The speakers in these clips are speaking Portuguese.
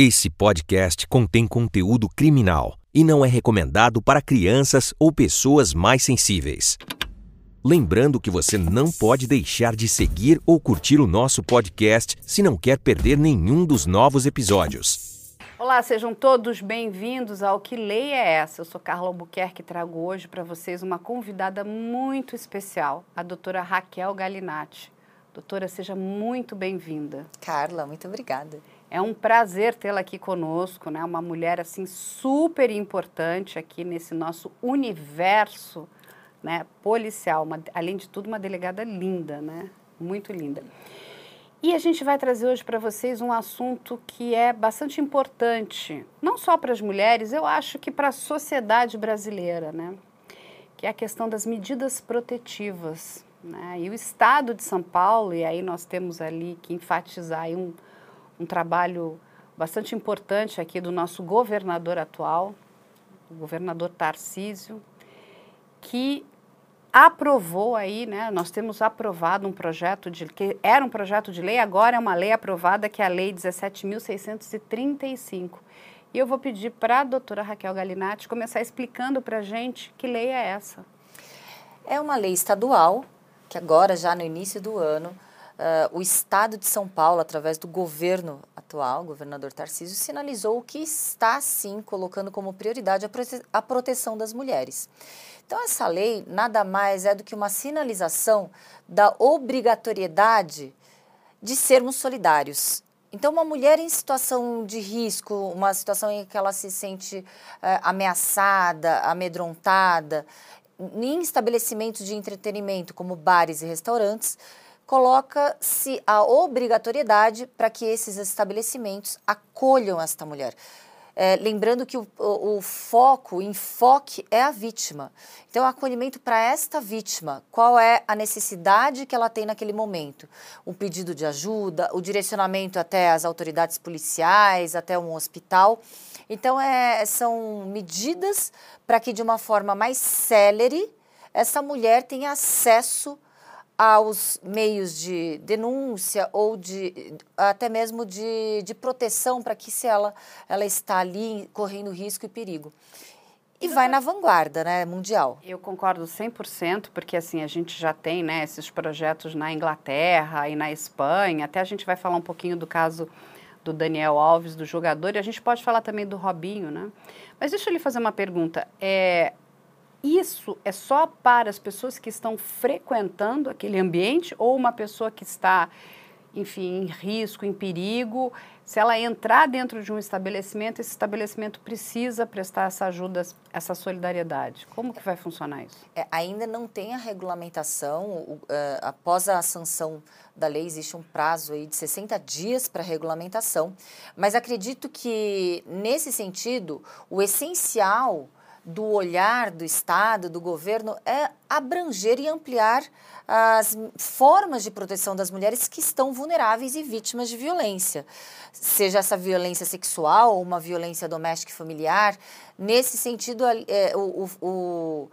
Esse podcast contém conteúdo criminal e não é recomendado para crianças ou pessoas mais sensíveis. Lembrando que você não pode deixar de seguir ou curtir o nosso podcast se não quer perder nenhum dos novos episódios. Olá, sejam todos bem-vindos ao Que Lei é Essa? Eu sou Carla Albuquerque e trago hoje para vocês uma convidada muito especial, a doutora Raquel Galinatti. Doutora, seja muito bem-vinda. Carla, muito obrigada. É um prazer tê-la aqui conosco, né? Uma mulher assim super importante aqui nesse nosso universo, né, policial, uma, além de tudo uma delegada linda, né? Muito linda. E a gente vai trazer hoje para vocês um assunto que é bastante importante, não só para as mulheres, eu acho que para a sociedade brasileira, né? Que é a questão das medidas protetivas. Né? E o Estado de São Paulo, e aí nós temos ali que enfatizar um, um trabalho bastante importante aqui do nosso governador atual, o governador Tarcísio, que aprovou aí, né? Nós temos aprovado um projeto de que era um projeto de lei, agora é uma lei aprovada que é a lei 17.635. E eu vou pedir para a doutora Raquel Galinatti começar explicando para a gente que lei é essa. É uma lei estadual que agora, já no início do ano, uh, o Estado de São Paulo, através do governo atual, governador Tarcísio, sinalizou que está, sim, colocando como prioridade a, prote a proteção das mulheres. Então, essa lei nada mais é do que uma sinalização da obrigatoriedade de sermos solidários. Então, uma mulher em situação de risco, uma situação em que ela se sente eh, ameaçada, amedrontada, em estabelecimentos de entretenimento como bares e restaurantes, coloca-se a obrigatoriedade para que esses estabelecimentos acolham esta mulher. É, lembrando que o, o, o, foco, o enfoque é a vítima. Então, o acolhimento para esta vítima, qual é a necessidade que ela tem naquele momento? Um pedido de ajuda, o direcionamento até as autoridades policiais, até um hospital. Então, é, são medidas para que, de uma forma mais célere, essa mulher tenha acesso aos meios de denúncia ou de até mesmo de, de proteção para que se ela, ela está ali correndo risco e perigo. E vai na vanguarda, né, mundial. Eu concordo 100%, porque assim, a gente já tem, né, esses projetos na Inglaterra e na Espanha, até a gente vai falar um pouquinho do caso do Daniel Alves, do jogador, e a gente pode falar também do Robinho, né? Mas deixa eu lhe fazer uma pergunta. É, isso é só para as pessoas que estão frequentando aquele ambiente ou uma pessoa que está, enfim, em risco, em perigo, se ela entrar dentro de um estabelecimento, esse estabelecimento precisa prestar essa ajuda, essa solidariedade. Como que vai funcionar isso? É, ainda não tem a regulamentação, uh, após a sanção da lei existe um prazo aí de 60 dias para regulamentação, mas acredito que nesse sentido o essencial do olhar do Estado, do governo, é abranger e ampliar as formas de proteção das mulheres que estão vulneráveis e vítimas de violência. Seja essa violência sexual ou uma violência doméstica e familiar. Nesse sentido, é, o, o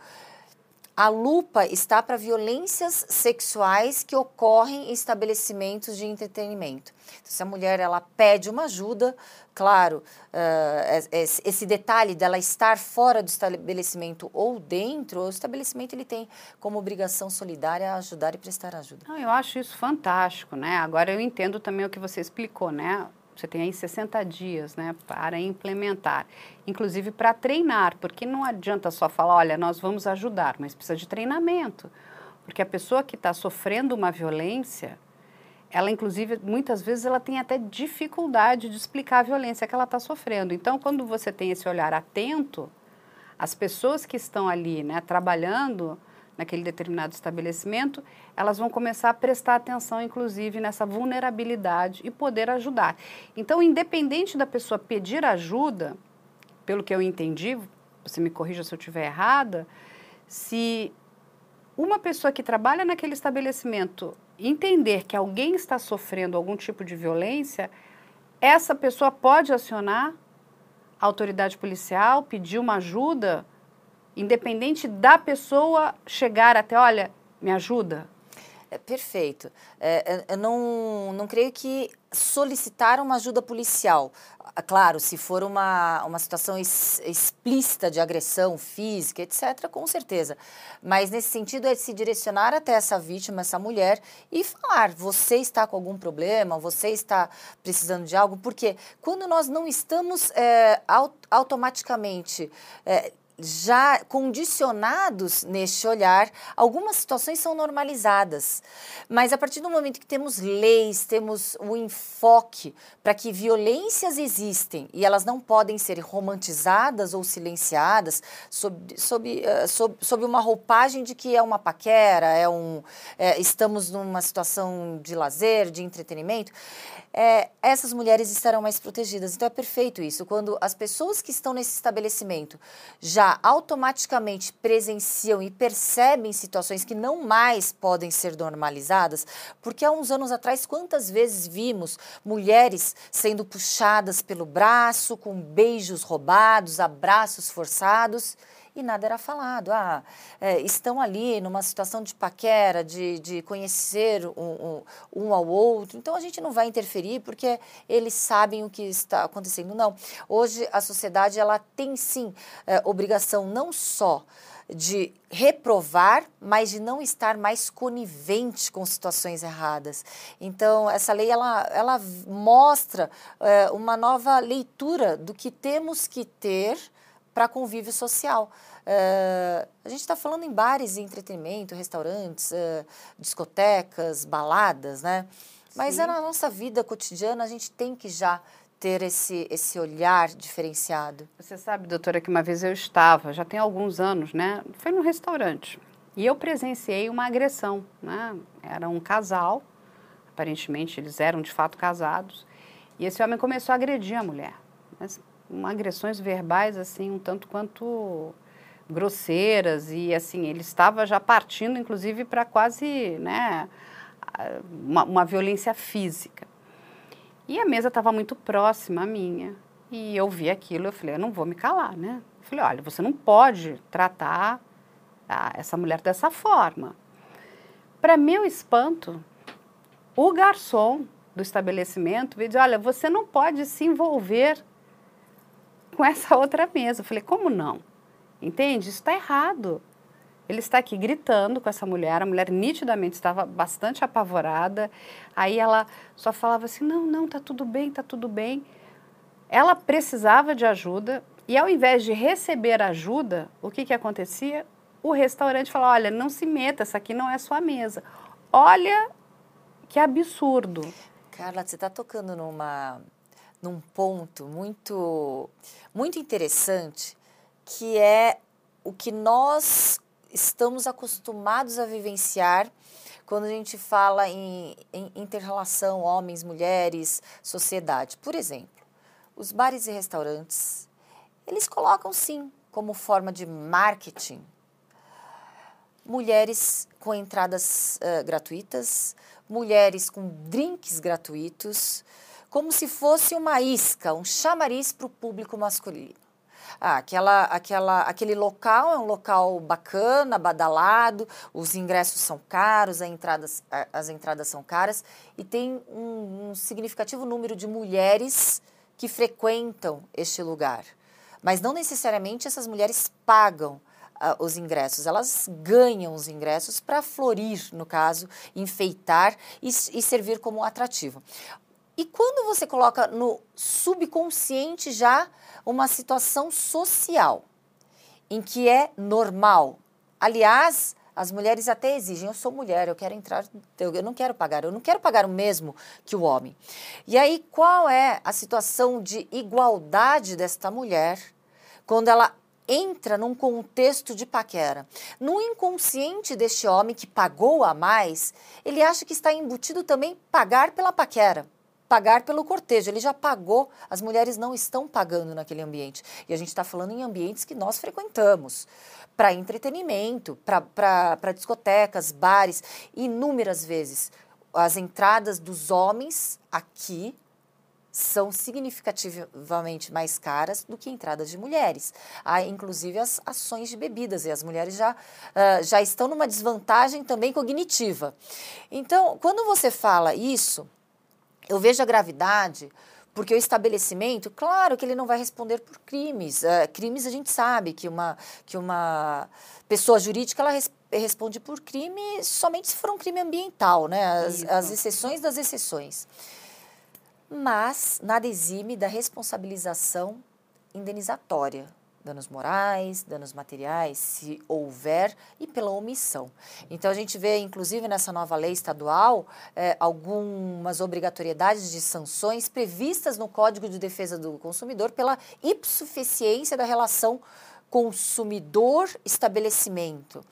a lupa está para violências sexuais que ocorrem em estabelecimentos de entretenimento. Então, se a mulher ela pede uma ajuda, claro, uh, esse detalhe dela estar fora do estabelecimento ou dentro, o estabelecimento ele tem como obrigação solidária ajudar e prestar ajuda. Não, eu acho isso fantástico, né? Agora eu entendo também o que você explicou, né? Você tem aí 60 dias né, para implementar, inclusive para treinar, porque não adianta só falar, olha, nós vamos ajudar, mas precisa de treinamento. Porque a pessoa que está sofrendo uma violência, ela inclusive muitas vezes ela tem até dificuldade de explicar a violência que ela está sofrendo. Então, quando você tem esse olhar atento, as pessoas que estão ali, né, trabalhando naquele determinado estabelecimento, elas vão começar a prestar atenção, inclusive, nessa vulnerabilidade e poder ajudar. Então, independente da pessoa pedir ajuda, pelo que eu entendi, você me corrija se eu estiver errada, se uma pessoa que trabalha naquele estabelecimento entender que alguém está sofrendo algum tipo de violência, essa pessoa pode acionar a autoridade policial, pedir uma ajuda independente da pessoa chegar até, olha, me ajuda? É, perfeito. É, eu não, não creio que solicitar uma ajuda policial. Ah, claro, se for uma, uma situação ex, explícita de agressão física, etc., com certeza. Mas nesse sentido é se direcionar até essa vítima, essa mulher, e falar: você está com algum problema, você está precisando de algo, porque quando nós não estamos é, automaticamente. É, já condicionados neste olhar, algumas situações são normalizadas. Mas a partir do momento que temos leis, temos o enfoque para que violências existem e elas não podem ser romantizadas ou silenciadas sob, sob, uh, sob, sob uma roupagem de que é uma paquera, é um, é, estamos numa situação de lazer, de entretenimento, é, essas mulheres estarão mais protegidas. Então é perfeito isso. Quando as pessoas que estão nesse estabelecimento já automaticamente presenciam e percebem situações que não mais podem ser normalizadas, porque há uns anos atrás, quantas vezes vimos mulheres sendo puxadas pelo braço, com beijos roubados, abraços forçados e nada era falado. Ah, é, estão ali numa situação de paquera, de, de conhecer um, um, um, ao outro, então a gente não vai interferir porque eles sabem o que está acontecendo. Não. Hoje a sociedade ela tem sim é, obrigação não só de reprovar, mas de não estar mais conivente com situações erradas. Então, essa lei ela, ela mostra é, uma nova leitura do que temos que ter para convívio social. Uh, a gente está falando em bares e entretenimento, restaurantes, uh, discotecas, baladas, né? Mas é na nossa vida cotidiana a gente tem que já ter esse, esse olhar diferenciado. Você sabe, doutora, que uma vez eu estava, já tem alguns anos, né? Foi num restaurante. E eu presenciei uma agressão, né? Era um casal, aparentemente eles eram de fato casados, e esse homem começou a agredir a mulher. Mas agressões verbais assim um tanto quanto grosseiras e assim ele estava já partindo inclusive para quase né uma, uma, violência física. E a mesa estava muito próxima à minha e eu vi aquilo eu falei eu não vou me calar né? Eu falei olha você não pode tratar a, essa mulher dessa forma. Para meu espanto o garçom do estabelecimento veio dizer olha você não pode se envolver com essa outra mesa. Eu falei, como não? Entende? Isso está errado. Ele está aqui gritando com essa mulher, a mulher nitidamente estava bastante apavorada. Aí ela só falava assim: não, não, tá tudo bem, tá tudo bem. Ela precisava de ajuda e ao invés de receber ajuda, o que, que acontecia? O restaurante falou: olha, não se meta, essa aqui não é sua mesa. Olha que absurdo. Carla, você está tocando numa, num ponto muito, muito interessante, que é o que nós estamos acostumados a vivenciar quando a gente fala em, em interrelação homens, mulheres, sociedade. Por exemplo, os bares e restaurantes, eles colocam sim como forma de marketing mulheres com entradas uh, gratuitas, mulheres com drinks gratuitos, como se fosse uma isca, um chamariz para o público masculino. Ah, aquela, aquela, aquele local é um local bacana, badalado, os ingressos são caros, as entradas, as entradas são caras e tem um, um significativo número de mulheres que frequentam este lugar. Mas não necessariamente essas mulheres pagam uh, os ingressos, elas ganham os ingressos para florir, no caso, enfeitar e, e servir como atrativo. E quando você coloca no subconsciente já uma situação social em que é normal, aliás, as mulheres até exigem, eu sou mulher, eu quero entrar, eu, não quero pagar, eu não quero pagar o mesmo que o homem. E aí, qual é a situação de igualdade desta mulher quando ela entra num contexto de paquera? No inconsciente deste homem que pagou a mais, ele acha que está embutido também pagar pela paquera pagar pelo cortejo. Ele já pagou, as mulheres não estão pagando naquele ambiente. E a gente está falando em ambientes que nós frequentamos para entretenimento, para discotecas, bares, inúmeras vezes. As entradas dos homens aqui são significativamente mais caras do que entradas de mulheres. Há, inclusive, as ações de bebidas, e as mulheres já, uh, já estão numa desvantagem também cognitiva. Então, quando você fala isso, eu vejo a gravidade porque o estabelecimento, claro que ele não vai responder por crimes. Uh, crimes a gente sabe que uma, que uma pessoa jurídica ela res, responde por crime somente se for um crime ambiental, né? As, as exceções das exceções. Mas nada exime da responsabilização indenizatória danos morais, danos materiais, se houver, e pela omissão. Então, a gente vê, inclusive, nessa nova lei estadual, é, algumas obrigatoriedades de sanções previstas no Código de Defesa do Consumidor pela insuficiência da relação consumidor-estabelecimento.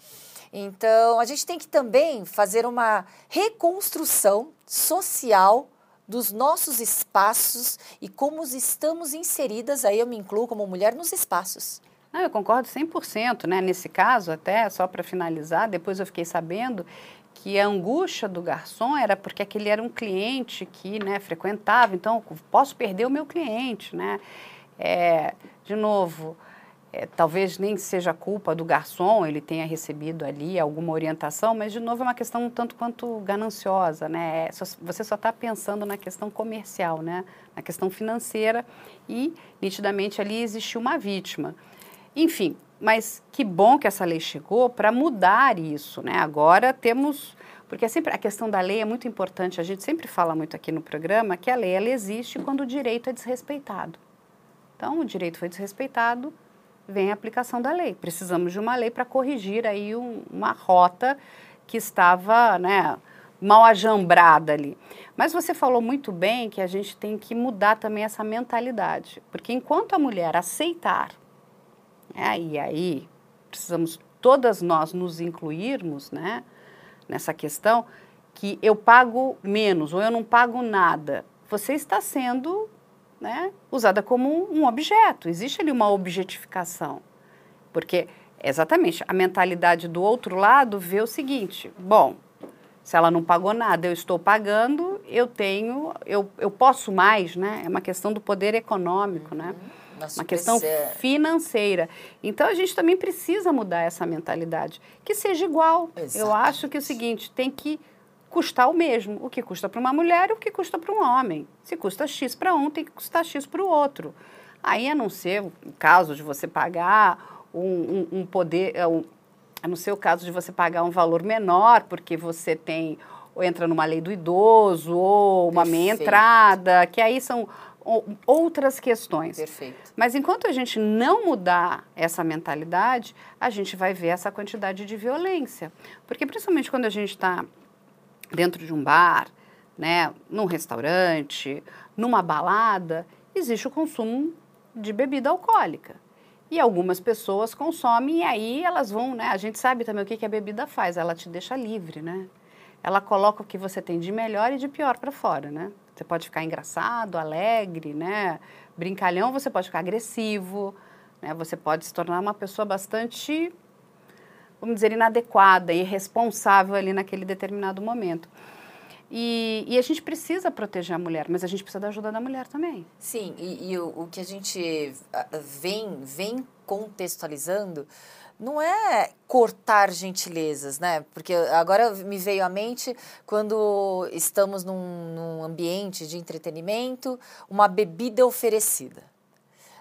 Então, a gente tem que também fazer uma reconstrução social dos nossos espaços e como estamos inseridas, aí eu me incluo como mulher, nos espaços. Não, eu concordo 100%, né? Nesse caso, até, só para finalizar, depois eu fiquei sabendo que a angústia do garçom era porque aquele era um cliente que né, frequentava, então posso perder o meu cliente, né? É, de novo, é, talvez nem seja culpa do garçom, ele tenha recebido ali alguma orientação, mas de novo é uma questão um tanto quanto gananciosa, né? É, você só está pensando na questão comercial, né? Na questão financeira e nitidamente ali existiu uma vítima. Enfim, mas que bom que essa lei chegou para mudar isso, né? Agora temos porque é sempre a questão da lei é muito importante. A gente sempre fala muito aqui no programa que a lei ela existe quando o direito é desrespeitado. Então, o direito foi desrespeitado, vem a aplicação da lei. Precisamos de uma lei para corrigir aí um, uma rota que estava, né, mal ajambrada ali. Mas você falou muito bem que a gente tem que mudar também essa mentalidade, porque enquanto a mulher aceitar, né, e aí precisamos todas nós nos incluirmos, né, nessa questão que eu pago menos ou eu não pago nada, você está sendo né, usada como um objeto. Existe ali uma objetificação. Porque, exatamente, a mentalidade do outro lado vê o seguinte: bom, se ela não pagou nada, eu estou pagando, eu tenho, eu, eu posso mais, né? É uma questão do poder econômico, né? Uhum. uma questão financeira. Então a gente também precisa mudar essa mentalidade, que seja igual. Exatamente. Eu acho que é o seguinte, tem que custar o mesmo. O que custa para uma mulher e o que custa para um homem. Se custa X para um, tem que custar X para o outro. Aí, a não ser o caso de você pagar um, um, um poder, é, um, a não ser o caso de você pagar um valor menor, porque você tem, ou entra numa lei do idoso, ou uma Perfeito. meia entrada, que aí são outras questões. Perfeito. Mas enquanto a gente não mudar essa mentalidade, a gente vai ver essa quantidade de violência. Porque principalmente quando a gente está dentro de um bar, né, num restaurante, numa balada, existe o consumo de bebida alcoólica. E algumas pessoas consomem e aí elas vão, né? A gente sabe também o que, que a bebida faz, ela te deixa livre, né? Ela coloca o que você tem de melhor e de pior para fora, né? Você pode ficar engraçado, alegre, né? Brincalhão, você pode ficar agressivo, né? Você pode se tornar uma pessoa bastante vamos dizer, inadequada, irresponsável ali naquele determinado momento. E, e, a gente precisa proteger a mulher, mas a gente precisa da ajuda da mulher também. Sim, e, e o, o, que a gente vem, vem contextualizando não é cortar gentilezas, né? Porque agora me veio à mente quando estamos num, num ambiente de entretenimento, uma bebida oferecida.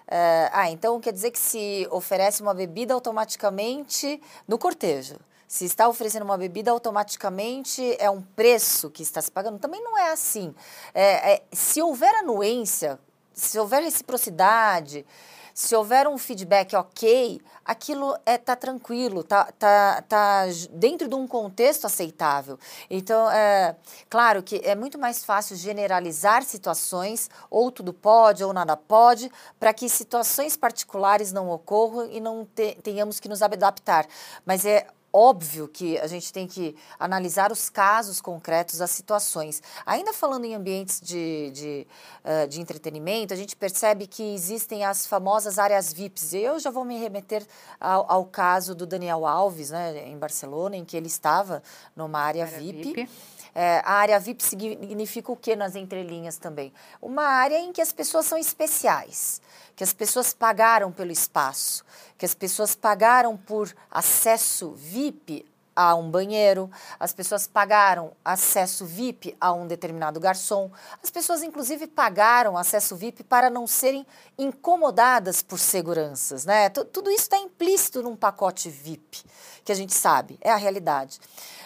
Uh, ah, então quer dizer que se oferece uma bebida automaticamente no cortejo. Se está oferecendo uma bebida, automaticamente é um preço que está se pagando. Também não é assim. É, é, se houver anuência, se houver reciprocidade, se houver um feedback ok, aquilo é tá tranquilo, tá, tá, tá dentro de um contexto aceitável. Então, é claro que é muito mais fácil generalizar situações, ou tudo pode ou nada pode, para que situações particulares não ocorram e não te, tenhamos que nos adaptar. Mas é Óbvio que a gente tem que analisar os casos concretos, as situações. Ainda falando em ambientes de, de, uh, de entretenimento, a gente percebe que existem as famosas áreas VIPs. Eu já vou me remeter ao, ao caso do Daniel Alves, né, em Barcelona, em que ele estava numa área, área VIP. VIP. É, a área VIP significa o que nas entrelinhas também? Uma área em que as pessoas são especiais, que as pessoas pagaram pelo espaço, que as pessoas pagaram por acesso VIP a um banheiro, as pessoas pagaram acesso VIP a um determinado garçom, as pessoas inclusive pagaram acesso VIP para não serem incomodadas por seguranças, né? T tudo isso está implícito num pacote VIP, que a gente sabe, é a realidade.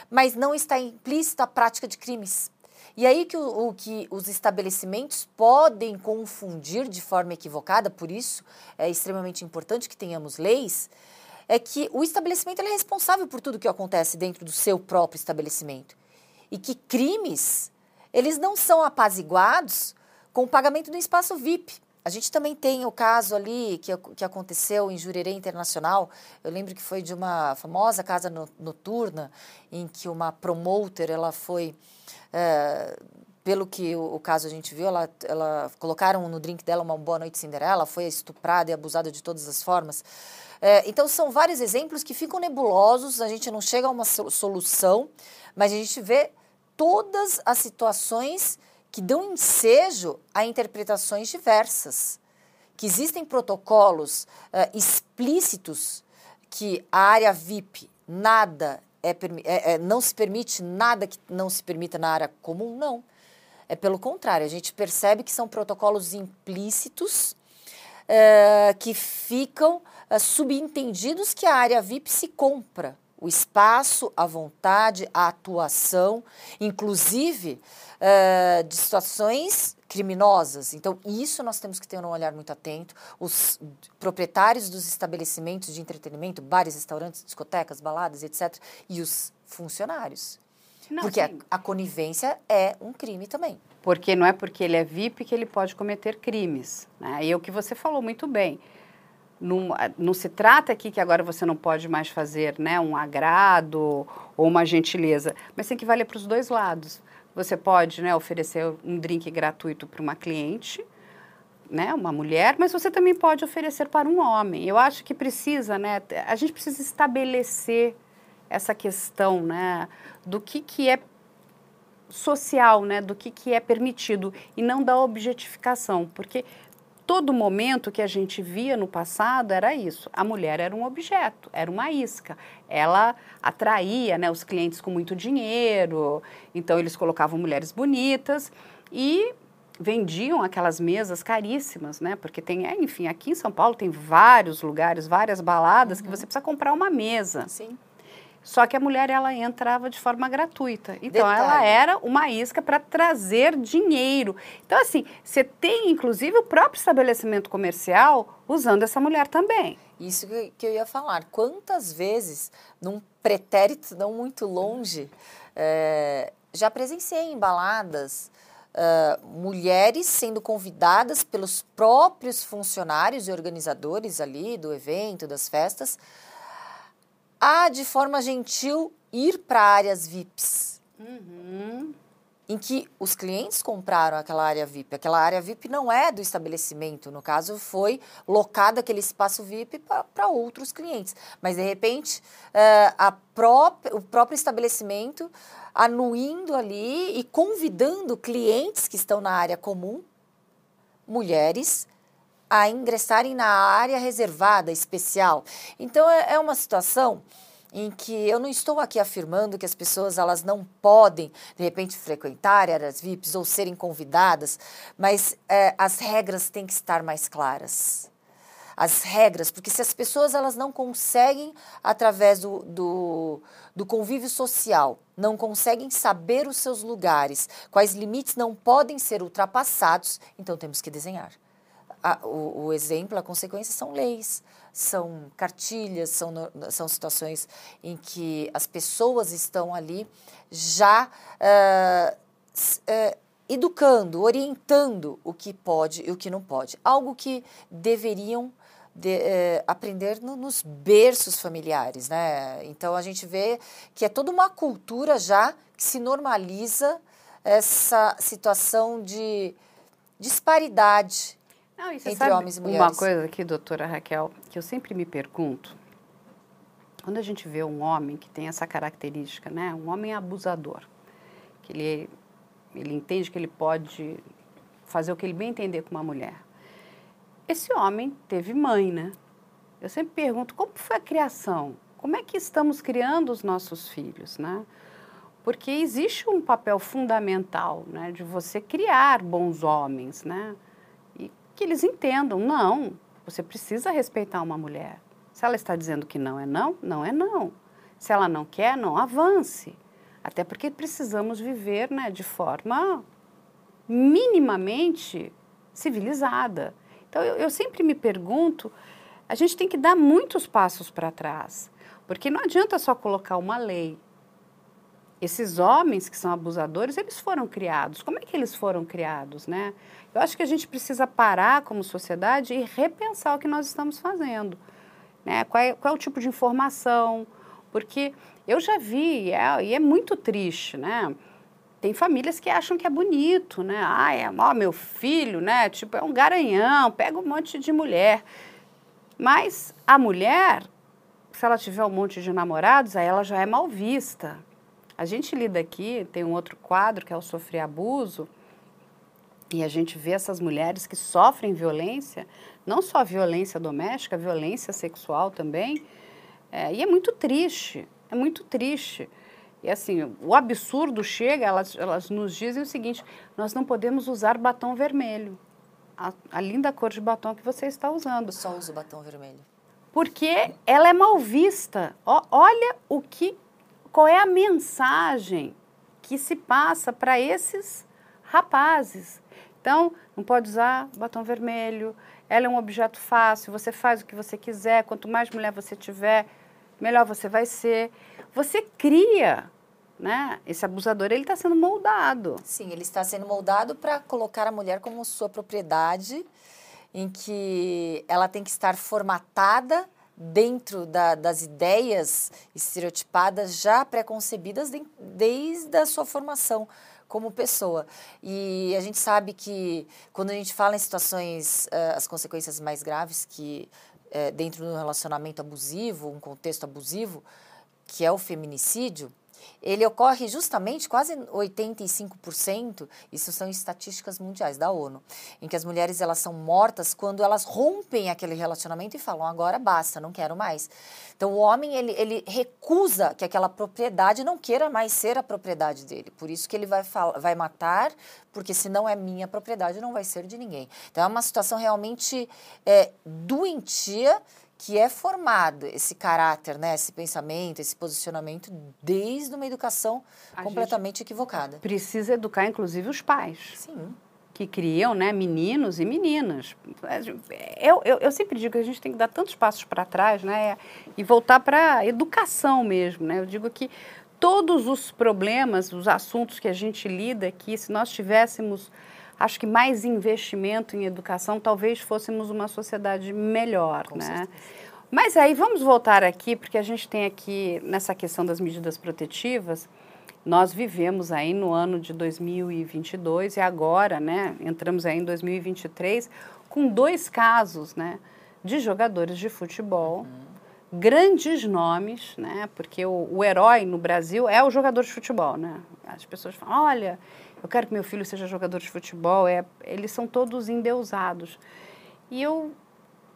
Mas não está implícita a prática de crimes. E aí que o, o, que os estabelecimentos podem confundir de forma equivocada, por isso é extremamente importante que tenhamos leis, é que o estabelecimento é responsável por tudo que acontece dentro do seu próprio estabelecimento. E que crimes, eles não são apaziguados com o pagamento do espaço VIP. A gente também tem o caso ali que, que aconteceu em Jurerê Internacional. Eu lembro que foi de uma famosa casa no, noturna em que uma promoter ela foi é, pelo que o, o, caso a gente viu, ela, ela colocaram no drink dela uma boa noite Cinderela, foi estuprada e abusada de todas as formas. É, então, são vários exemplos que ficam nebulosos, a gente não chega a uma solução, mas a gente vê todas as situações que dão ensejo a interpretações diversas. Que existem protocolos uh, explícitos que a área VIP nada é, é, é, não se permite nada que não se permita na área comum, não. É pelo contrário, a gente percebe que são protocolos implícitos uh, que ficam uh, subentendidos que a área VIP se compra o espaço, a vontade, a atuação, inclusive uh, de situações criminosas. Então, isso nós temos que ter um olhar muito atento. Os proprietários dos estabelecimentos de entretenimento, bares, restaurantes, discotecas, baladas, etc., e os funcionários. Não, porque a, a, conivência é um crime também. Porque não é porque ele é VIP que ele pode cometer crimes. Né? E é o que você falou muito bem. Não, não, se trata aqui que agora você não pode mais fazer né, um agrado ou uma gentileza, mas tem que valer para os dois lados. Você pode né, oferecer um drink gratuito para uma cliente, né, uma mulher, mas você também pode oferecer para um homem. Eu acho que precisa, né, a gente precisa estabelecer essa questão né, do que, que é social, né, do que, que é permitido e não da objetificação, porque todo momento que a gente via no passado era isso. A mulher era um objeto, era uma isca. Ela atraía né, os clientes com muito dinheiro, então eles colocavam mulheres bonitas e vendiam aquelas mesas caríssimas, né? Porque tem, é, enfim, aqui em São Paulo tem vários lugares, várias baladas uhum. que você precisa comprar uma mesa. Sim. Só que a mulher ela entrava de forma gratuita. Então Detalhe. ela era uma isca para trazer dinheiro. Então assim, você tem inclusive o próprio estabelecimento comercial usando essa mulher também. Isso que eu ia falar. Quantas vezes, num pretérito não muito longe, é, já presenciei em baladas uh, mulheres sendo convidadas pelos próprios funcionários e organizadores ali do evento, das festas, a, de forma gentil, ir para áreas VIPs. Uhum. Em que os clientes compraram aquela área VIP. Aquela área VIP não é do estabelecimento, no caso, foi locado aquele espaço VIP para outros clientes. Mas, de repente, uh, a própria, o próprio estabelecimento anuindo ali e convidando clientes que estão na área comum, mulheres, a ingressarem na área reservada, especial. Então, é, é uma situação em que eu não estou aqui afirmando que as pessoas elas não podem, de repente, frequentar áreas VIPs ou serem convidadas, mas é, as regras têm que estar mais claras. As regras, porque se as pessoas elas não conseguem, através do, do, do convívio social, não conseguem saber os seus lugares, quais limites não podem ser ultrapassados, então temos que desenhar a, o, o, exemplo, a consequência são leis, são cartilhas, são, são situações em que as pessoas estão ali já uh, uh, educando, orientando o que pode e o que não pode. Algo que deveriam de, uh, aprender no, nos berços familiares, né? Então a gente vê que é toda uma cultura já que se normaliza essa situação de disparidade não, entre sabe homens e mulheres. Uma coisa aqui, doutora Raquel, que eu sempre me pergunto, quando a gente vê um homem que tem essa característica, né, um homem abusador, que ele, ele entende que ele pode fazer o que ele bem entender com uma mulher. Esse homem teve mãe, né? Eu sempre pergunto como foi a criação? Como é que estamos criando os nossos filhos, né? Porque existe um papel fundamental, né, de você criar bons homens, né? Que eles entendam, não, você precisa respeitar uma mulher. Se ela está dizendo que não é não, não é não. Se ela não quer, não avance. Até porque precisamos viver né, de forma minimamente civilizada. Então, eu, eu sempre me pergunto, a gente tem que dar muitos passos para trás, porque não adianta só colocar uma lei. Esses homens que são abusadores, eles foram criados. Como é que eles foram criados, né? Eu acho que a gente precisa parar como sociedade e repensar o que nós estamos fazendo. Né? Qual, é, qual é o tipo de informação? Porque eu já vi, e é, e é muito triste, né? Tem famílias que acham que é bonito, né? Ah, é, ó, meu filho, né? Tipo, é um garanhão, pega um monte de mulher. Mas a mulher, se ela tiver um monte de namorados, aí ela já é mal vista. A gente lida aqui, tem um outro quadro que é o Sofrer Abuso, e a gente vê essas mulheres que sofrem violência, não só violência doméstica, violência sexual também, é, e é muito triste, é muito triste. E assim, o absurdo chega, elas, elas nos dizem o seguinte: nós não podemos usar batom vermelho. A, a linda cor de batom que você está usando. Eu só uso batom vermelho. Porque ela é mal vista. O, olha o que. Qual é a mensagem que se passa para esses rapazes? Então, não pode usar batom vermelho. Ela é um objeto fácil, você faz o que você quiser. Quanto mais mulher você tiver, melhor você vai ser. Você cria, né? Esse abusador ele está sendo moldado. Sim, ele está sendo moldado para colocar a mulher como sua propriedade, em que ela tem que estar formatada dentro da, das ideias estereotipadas já preconcebidas de, desde a sua formação como pessoa. E a gente sabe que quando a gente fala em situações, uh, as consequências mais graves que é, dentro de um relacionamento abusivo, um contexto abusivo, que é o feminicídio, ele ocorre justamente quase 85%, isso são estatísticas mundiais da ONU, em que as mulheres elas são mortas quando elas rompem aquele relacionamento e falam agora basta, não quero mais. Então o homem ele, ele recusa que aquela propriedade não queira mais ser a propriedade dele, por isso que ele vai, vai matar, porque se não é minha propriedade não vai ser de ninguém. Então é uma situação realmente é, doentia que é formado esse caráter, né, esse pensamento, esse posicionamento desde uma educação a completamente equivocada. Precisa educar, inclusive, os pais. Sim. Que criam né, meninos e meninas. Eu, eu, eu sempre digo que a gente tem que dar tantos passos para trás né, e voltar para a educação mesmo. Né? Eu digo que todos os problemas, os assuntos que a gente lida aqui, se nós tivéssemos acho que mais investimento em educação, talvez fôssemos uma sociedade melhor, Com né? Certeza. Mas aí vamos voltar aqui, porque a gente tem aqui nessa questão das medidas protetivas, nós vivemos aí no ano de 2022 e agora, né, entramos aí em 2023 com dois casos, né, de jogadores de futebol, uhum. grandes nomes, né, porque o, o herói no Brasil é o jogador de futebol, né? As pessoas falam, olha, eu quero que meu filho seja jogador de futebol. É, eles são todos endeusados. E eu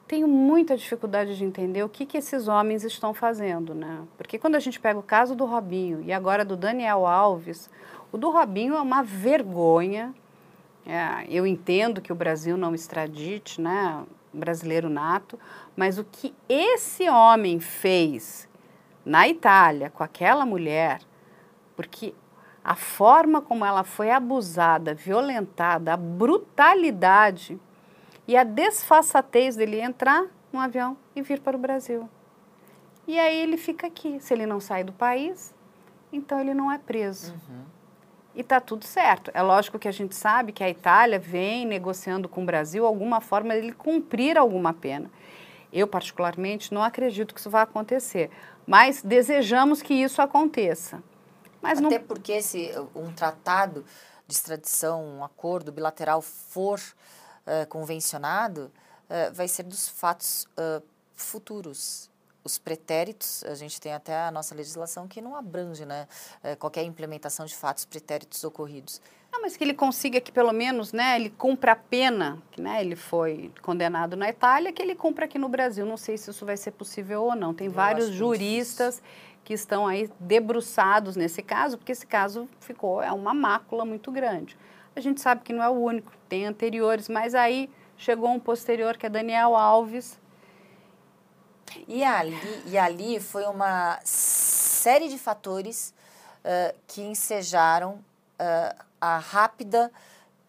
tenho muita dificuldade de entender o que, que esses homens estão fazendo, né? Porque quando a gente pega o caso do Robinho e agora do Daniel Alves, o do Robinho é uma vergonha. É, eu entendo que o Brasil não extradite, né? Brasileiro nato, mas o que esse homem fez na Itália com aquela mulher, porque a forma como ela foi abusada, violentada, a brutalidade e a desfaçatez dele entrar no avião e vir para o Brasil. E aí ele fica aqui. Se ele não sai do país, então ele não é preso. Uhum. E está tudo certo. É lógico que a gente sabe que a Itália vem negociando com o Brasil alguma forma de ele cumprir alguma pena. Eu, particularmente, não acredito que isso vá acontecer, mas desejamos que isso aconteça. Mas Até não... porque se um tratado de extradição, um acordo bilateral for uh, convencionado, uh, vai ser dos fatos uh, futuros. os pretéritos, a gente tem até a nossa legislação que não abrange né, qualquer implementação de fatos pretéritos ocorridos. Não, mas que ele consiga que pelo menos, né, ele cumpra a pena, que né, ele foi condenado na Itália, que ele cumpra aqui no Brasil. Não sei se isso vai ser possível ou não. Tem Eu vários juristas que estão aí debruçados nesse caso, porque esse caso ficou é uma mácula muito grande. A gente sabe que não é o único, tem anteriores, mas aí chegou um posterior que é Daniel Alves. E ali, e ali foi uma série de fatores uh, que ensejaram uh, a rápida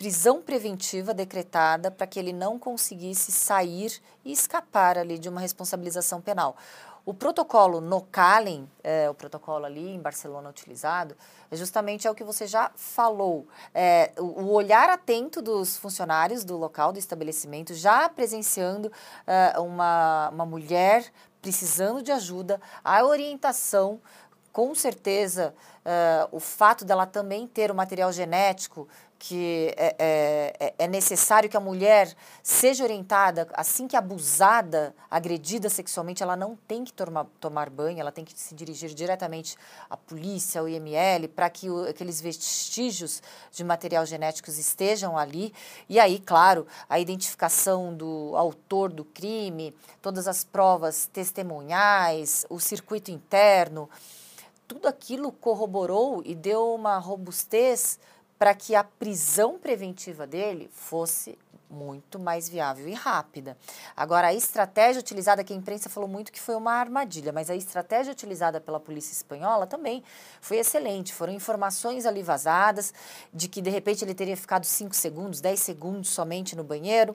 prisão preventiva decretada para que ele não conseguisse sair e escapar ali de uma responsabilização penal. O protocolo no Calen, é, o protocolo ali em Barcelona utilizado, é justamente é o que você já falou. É, o, o, olhar atento dos funcionários do local, do estabelecimento, já presenciando é, uma, uma mulher precisando de ajuda, a orientação, com certeza, é, o fato dela também ter o material genético que é, é, é, é, necessário que a mulher seja orientada, assim que abusada, agredida sexualmente, ela não tem que tomar, tomar banho, ela tem que se dirigir diretamente à polícia, ao IML, para que o, aqueles vestígios de material genéticos estejam ali. E aí, claro, a identificação do autor do crime, todas as provas testemunhais, o circuito interno, tudo aquilo corroborou e deu uma robustez para que a prisão preventiva dele fosse muito mais viável e rápida. Agora, a estratégia utilizada, que a imprensa falou muito que foi uma armadilha, mas a estratégia utilizada pela polícia espanhola também foi excelente. Foram informações ali vazadas de que, de repente, ele teria ficado 5 segundos, 10 segundos somente no banheiro.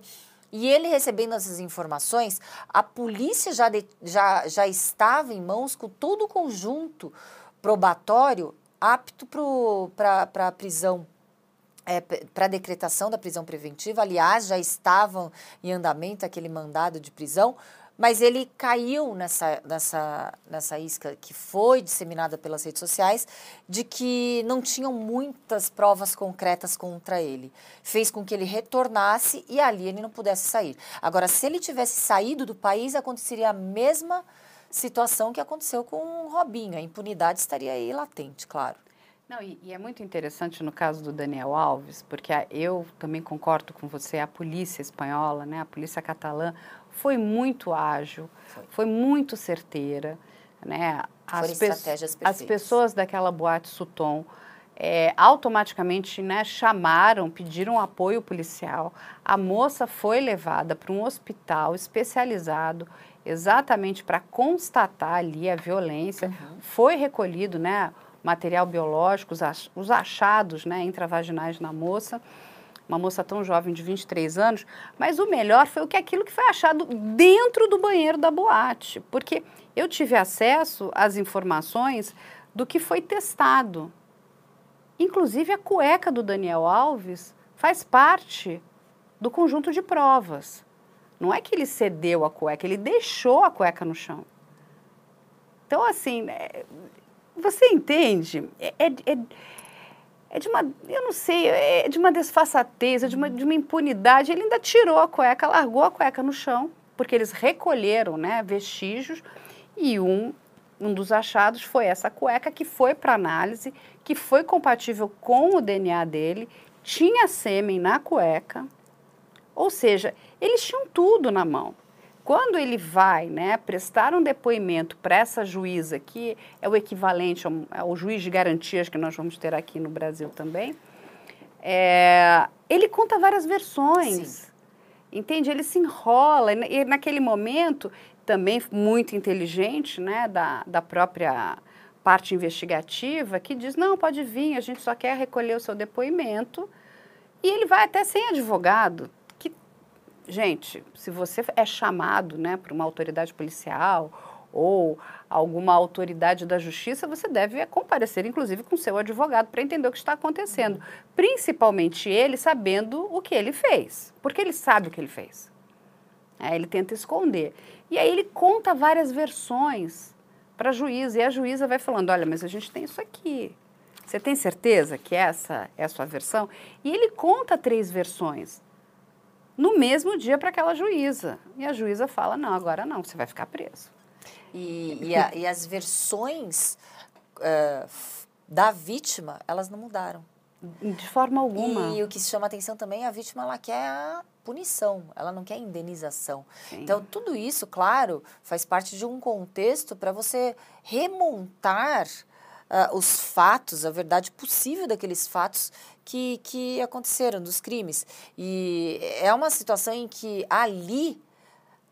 E ele recebendo essas informações, a polícia já, de, já, já estava em mãos com todo o conjunto probatório apto para a prisão é, para a decretação da prisão preventiva. Aliás, já estavam em andamento aquele mandado de prisão, mas ele caiu nessa, nessa, nessa isca que foi disseminada pelas redes sociais de que não tinham muitas provas concretas contra ele. Fez com que ele retornasse e ali ele não pudesse sair. Agora, se ele tivesse saído do país, aconteceria a mesma situação que aconteceu com o Robinho. A impunidade estaria aí latente, claro. Não, e, e, é muito interessante no caso do Daniel Alves, porque a, eu também concordo com você, a polícia espanhola, né, a polícia catalã, foi muito ágil, foi, foi muito certeira. Né? As, estratégias pe as pessoas daquela boate Sutton é, automaticamente né, chamaram, pediram apoio policial. A moça foi levada para um hospital especializado exatamente para constatar ali a violência. Uhum. Foi recolhido, né? Material biológico, os achados né, intravaginais na moça, uma moça tão jovem de 23 anos, mas o melhor foi o que aquilo que foi achado dentro do banheiro da boate, porque eu tive acesso às informações do que foi testado. Inclusive a cueca do Daniel Alves faz parte do conjunto de provas. Não é que ele cedeu a cueca, ele deixou a cueca no chão. Então, assim, é, você entende? É, é, é, é, de uma, eu não sei, é de uma desfaçatez, é de uma, de uma impunidade. Ele ainda tirou a cueca, largou a cueca no chão, porque eles recolheram né, vestígios e um, um dos achados foi essa cueca que foi para análise, que foi compatível com o DNA dele, tinha sêmen na cueca, ou seja, eles tinham tudo na mão. Quando ele vai né, prestar um depoimento para essa juíza, que é o equivalente ao, ao, juiz de garantias que nós vamos ter aqui no Brasil também, é, ele conta várias versões. Sim. Entende? Ele se enrola. E naquele momento, também muito inteligente, né, da, da própria parte investigativa, que diz: não, pode vir, a gente só quer recolher o seu depoimento. E ele vai até sem advogado. Gente, se você é chamado né, por uma autoridade policial ou alguma autoridade da justiça, você deve comparecer, inclusive, com seu advogado para entender o que está acontecendo. Principalmente ele sabendo o que ele fez, porque ele sabe o que ele fez. É, ele tenta esconder. E aí ele conta várias versões para a juíza, e a juíza vai falando: olha, mas a gente tem isso aqui. Você tem certeza que essa é a sua versão? E ele conta três versões no mesmo dia para aquela juíza. E a juíza fala: não, agora não, você vai ficar preso. E, e, a, e as versões uh, da vítima, elas não mudaram. De forma alguma. E o que chama atenção também, a vítima ela quer a punição, ela não quer indenização. Sim. Então, tudo isso, claro, faz parte de um contexto para você remontar uh, os fatos, a verdade possível daqueles fatos que, que aconteceram, dos crimes. E é uma situação em que ali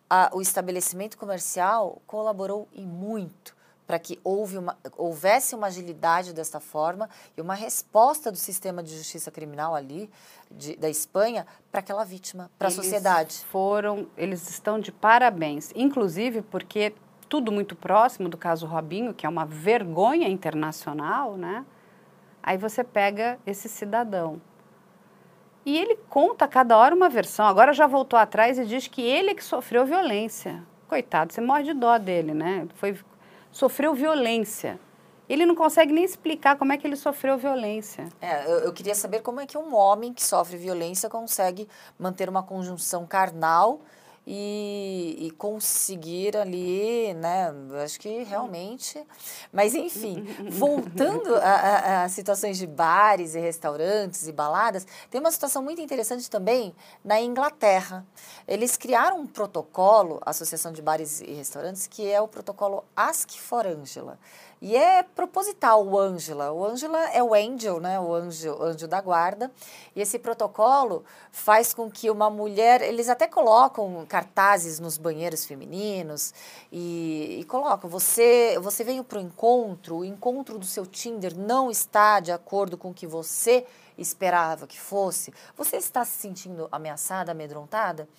a, o estabelecimento comercial colaborou e muito para que houve uma, houvesse uma agilidade desta forma e uma resposta do sistema de justiça criminal ali de, da Espanha para aquela vítima, para a sociedade. Foram, eles estão de parabéns, inclusive porque tudo muito próximo do caso Robinho, que é uma vergonha internacional, né? Aí você pega esse cidadão. E ele conta cada hora uma versão. Agora já voltou atrás e diz que ele é que sofreu violência. Coitado, você morre de dó dele, né? Foi sofreu violência. Ele não consegue nem explicar como é que ele sofreu violência. É, eu, eu, queria saber como é que um homem que sofre violência consegue manter uma conjunção carnal e, e conseguir ali, né? Acho que realmente. Mas, enfim, voltando a, a, situações de bares e restaurantes e baladas, tem uma situação muito interessante também na Inglaterra. Eles criaram um protocolo, a Associação de Bares e Restaurantes, que é o protocolo Ask for Angela. E é proposital o Ângela. O Ângela é o angel, né? O anjo, anjo da guarda. E esse protocolo faz com que uma mulher, eles até colocam cartazes nos banheiros femininos e, e colocam, você, você veio para o encontro, o encontro do seu Tinder não está de acordo com o que você esperava que fosse. Você está se sentindo ameaçada, amedrontada?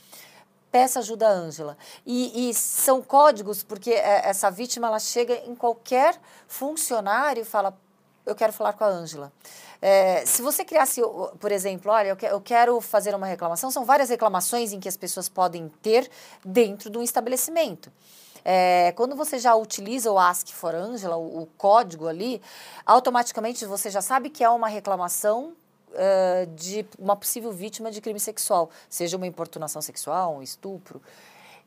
Peça ajuda a Ângela. E, e, são códigos, porque é, essa vítima ela chega em qualquer funcionário e fala: Eu quero falar com a Ângela. É, se você criasse, por exemplo, olha, eu quero fazer uma reclamação, são várias reclamações em que as pessoas podem ter dentro de um estabelecimento. É, quando você já utiliza o Ask for Angela, o, o, código ali, automaticamente você já sabe que é uma reclamação uh, de uma possível vítima de crime sexual, seja uma importunação sexual, um estupro.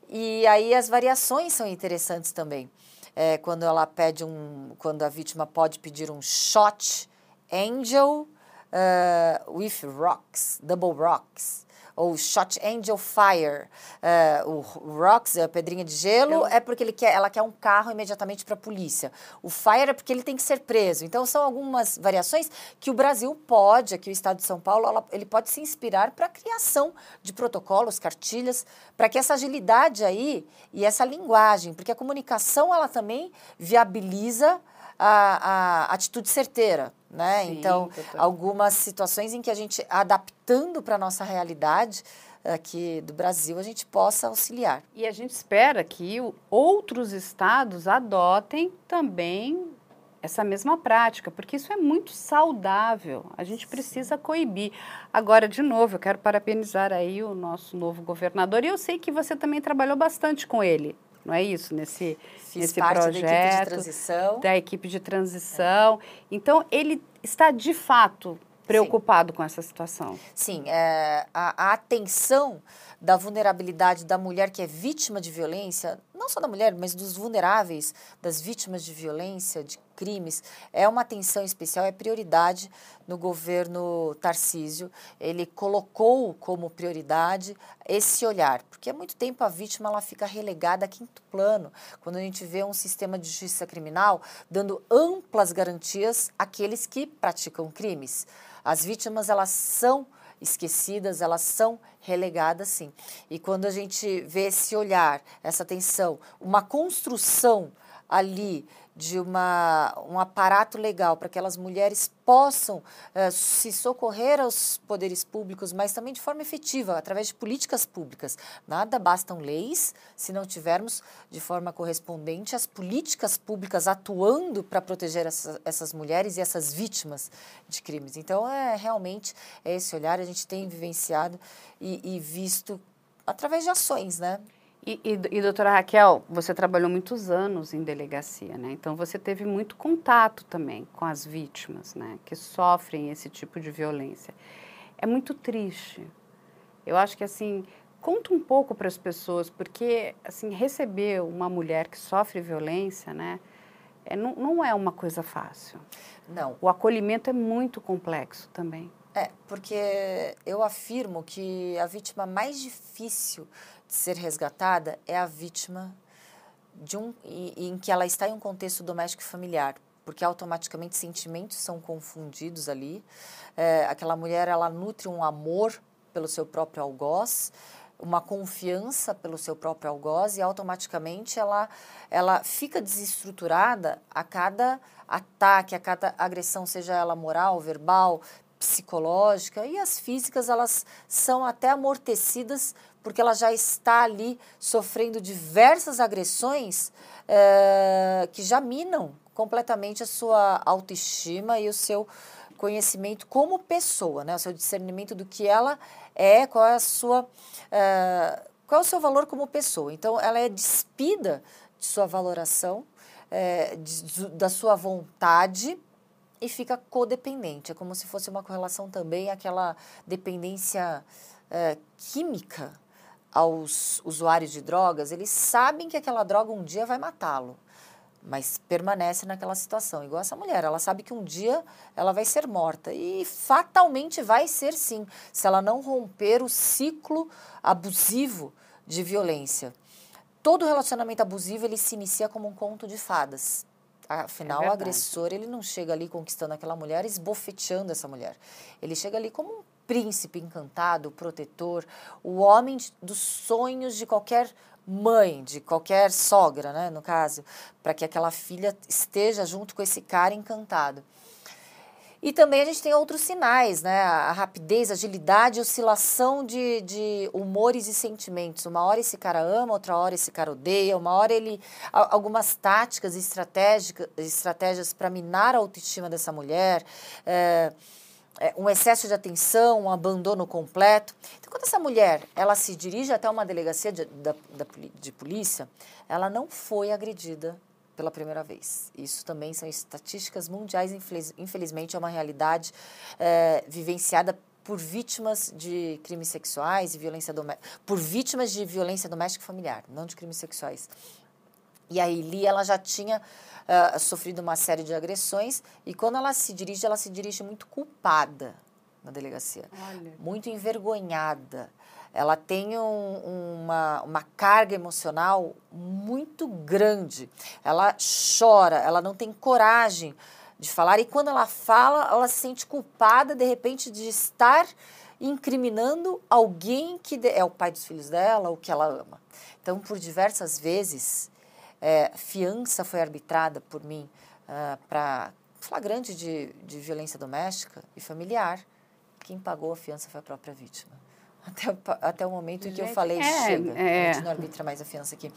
E aí as variações são interessantes também. É, quando ela pede um, quando a vítima pode pedir um shot angel uh, with rocks, double rocks ou Shot Angel Fire. Uh, o Rocks, a pedrinha de gelo, é porque ele quer, ela quer um carro imediatamente para a polícia. O Fire é porque ele tem que ser preso. Então, são algumas variações que o Brasil pode, aqui o Estado de São Paulo, ela, ele pode se inspirar para a criação de protocolos, cartilhas, para que essa agilidade aí e essa linguagem, porque a comunicação, ela também viabiliza a, a atitude certeira, né? Sim, então, total. algumas situações em que a gente, adaptando para a nossa realidade aqui do Brasil, a gente possa auxiliar. E a gente espera que outros estados adotem também essa mesma prática, porque isso é muito saudável. A gente precisa coibir. Agora, de novo, eu quero parabenizar aí o nosso novo governador e eu sei que você também trabalhou bastante com ele não é isso? Nesse, Fiz nesse parte projeto. Da equipe de transição. Da equipe de transição. É. Então, ele está de fato preocupado Sim. com essa situação. Sim, é, a, a, atenção da vulnerabilidade da mulher que é vítima de violência, não só da mulher, mas dos vulneráveis, das vítimas de violência, de crimes, é uma atenção especial, é prioridade no governo Tarcísio. Ele colocou como prioridade esse olhar, porque há muito tempo a vítima ela fica relegada a quinto plano, quando a gente vê um sistema de justiça criminal dando amplas garantias àqueles que praticam crimes. As vítimas elas são esquecidas, elas são relegadas sim. E quando a gente vê esse olhar, essa atenção, uma construção ali de uma, um aparato legal para que aquelas mulheres possam uh, se socorrer aos poderes públicos, mas também de forma efetiva, através de políticas públicas. Nada bastam leis se não tivermos de forma correspondente as políticas públicas atuando para proteger essa, essas mulheres e essas vítimas de crimes. Então, é realmente é esse olhar a gente tem vivenciado e, e visto através de ações, né? E, e, e, doutora Raquel, você trabalhou muitos anos em delegacia, né? Então você teve muito contato também com as vítimas, né? Que sofrem esse tipo de violência. É muito triste. Eu acho que assim, Conta um pouco para as pessoas, porque assim receber uma mulher que sofre violência, né, é, não, não é uma coisa fácil. Não. O acolhimento é muito complexo também. É, porque eu afirmo que a vítima mais difícil ser resgatada é a vítima de um em que ela está em um contexto doméstico e familiar, porque automaticamente sentimentos são confundidos ali. É, aquela mulher ela nutre um amor pelo seu próprio algoz, uma confiança pelo seu próprio algoz e automaticamente ela, ela fica desestruturada a cada ataque, a cada agressão, seja ela moral, verbal, psicológica e as físicas elas são até amortecidas porque ela já está ali sofrendo diversas agressões é, que já minam completamente a sua autoestima e o seu conhecimento como pessoa, né? o seu discernimento do que ela é, qual é a sua. Uh, qual é o seu valor como pessoa. Então, ela é despida de sua valoração, é, de, da sua vontade e fica codependente. É como se fosse uma correlação também àquela dependência é, química aos usuários de drogas. Eles sabem que aquela droga um dia vai matá-lo mas permanece naquela situação. Igual essa mulher, ela sabe que um dia ela vai ser morta e fatalmente vai ser sim, se ela não romper o ciclo abusivo de violência. Todo relacionamento abusivo ele se inicia como um conto de fadas. Afinal, é o agressor ele não chega ali conquistando aquela mulher, esbofeteando essa mulher. Ele chega ali como um príncipe encantado, protetor, o homem dos sonhos de qualquer mãe, de qualquer sogra, né, no caso, para que aquela filha esteja junto com esse cara encantado. E também a gente tem outros sinais, né? A rapidez, a agilidade, a oscilação de, de humores e sentimentos. Uma hora esse cara ama, outra hora esse cara odeia, uma hora ele. Algumas táticas estratégicas, estratégias para minar a autoestima dessa mulher. É, um excesso de atenção, um abandono completo. Então, quando essa mulher ela se dirige até uma delegacia de, de, de polícia, ela não foi agredida pela primeira vez. Isso também são estatísticas mundiais, infeliz, infelizmente é uma realidade é, vivenciada por vítimas de crimes sexuais e violência doméstica, por vítimas de violência doméstica e familiar, não de crimes sexuais. E a Eli, ela já tinha uh, sofrido uma série de agressões e quando ela se dirige, ela se dirige muito culpada na delegacia, Olha. muito envergonhada. Ela tem um, uma, uma carga emocional muito grande. Ela chora, ela não tem coragem de falar e quando ela fala, ela se sente culpada de repente de estar incriminando alguém que é o pai dos filhos dela, o que ela ama. Então, por diversas vezes, é, fiança foi arbitrada por mim uh, ah, para flagrante de, de violência doméstica e familiar. Quem pagou a fiança foi a própria vítima. Até, até o momento em que eu falei, é, chega, é. a gente não arbitra mais a fiança aqui.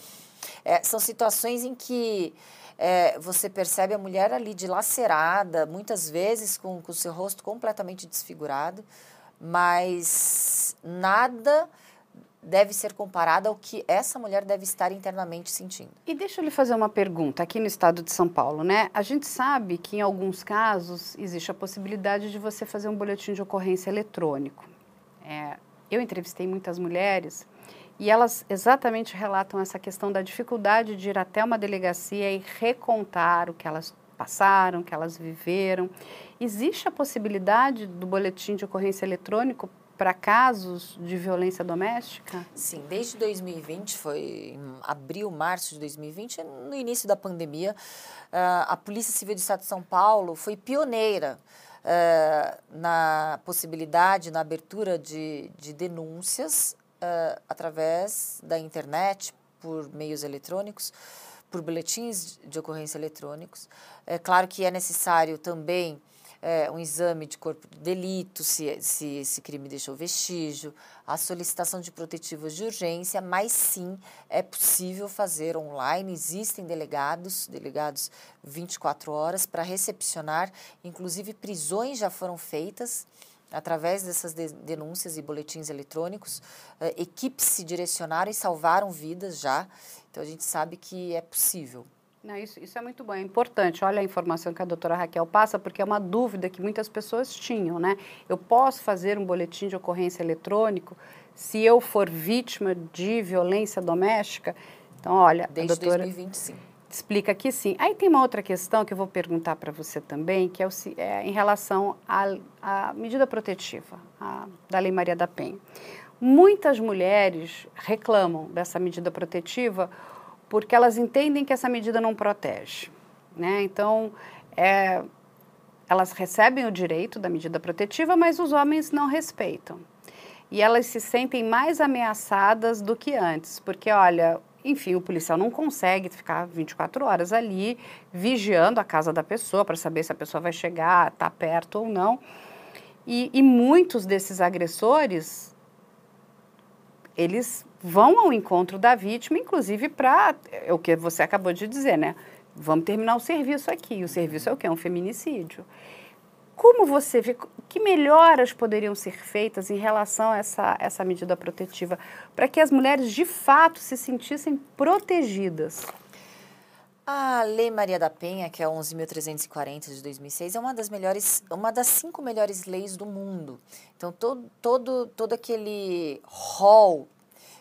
É, são situações em que é, você percebe a mulher ali dilacerada, muitas vezes com o seu rosto completamente desfigurado, mas nada deve ser comparada ao que essa mulher deve estar internamente sentindo. E deixa eu lhe fazer uma pergunta aqui no estado de São Paulo, né? A gente sabe que em alguns casos existe a possibilidade de você fazer um boletim de ocorrência eletrônico. É, eu entrevistei muitas mulheres e elas exatamente relatam essa questão da dificuldade de ir até uma delegacia e recontar o que elas passaram, o que elas viveram. Existe a possibilidade do boletim de ocorrência eletrônico para casos de violência doméstica? Sim, desde 2020, foi em abril, março de 2020, no início da pandemia, ah, a Polícia Civil do Estado de São Paulo foi pioneira ah, na possibilidade, na abertura de, de denúncias ah, através da internet, por meios eletrônicos, por boletins de ocorrência eletrônicos. É claro que é necessário também é, um exame de corpo de delito, se, se esse crime deixou vestígio, a solicitação de protetivos de urgência, mas sim é possível fazer online. Existem delegados, delegados 24 horas para recepcionar, inclusive prisões já foram feitas através dessas de denúncias e boletins eletrônicos, uh, equipes se direcionaram e salvaram vidas já. Então a gente sabe que é possível. Não, isso, isso é muito bom, é importante. Olha a informação que a doutora Raquel passa, porque é uma dúvida que muitas pessoas tinham, né? Eu posso fazer um boletim de ocorrência eletrônico se eu for vítima de violência doméstica? Então, olha, Desde a doutora 2025. explica que sim. Aí tem uma outra questão que eu vou perguntar para você também, que é, o, é, em relação à, medida protetiva a, da Lei Maria da Penha. Muitas mulheres reclamam dessa medida protetiva porque elas entendem que essa medida não protege. Né? Então, é, elas recebem o direito da medida protetiva, mas os homens não respeitam. E elas se sentem mais ameaçadas do que antes, porque, olha, enfim, o policial não consegue ficar 24 horas ali vigiando a casa da pessoa para saber se a pessoa vai chegar, está perto ou não. E, e muitos desses agressores eles vão ao encontro da vítima, inclusive para é o que você acabou de dizer, né? Vamos terminar o serviço aqui. O serviço é o que? É um feminicídio. Como você vê, que melhoras poderiam ser feitas em relação a essa, essa medida protetiva para que as mulheres de fato se sentissem protegidas? A Lei Maria da Penha, que é 11.340 de 2006, é uma das melhores, uma das cinco melhores leis do mundo. Então, todo, todo, todo aquele rol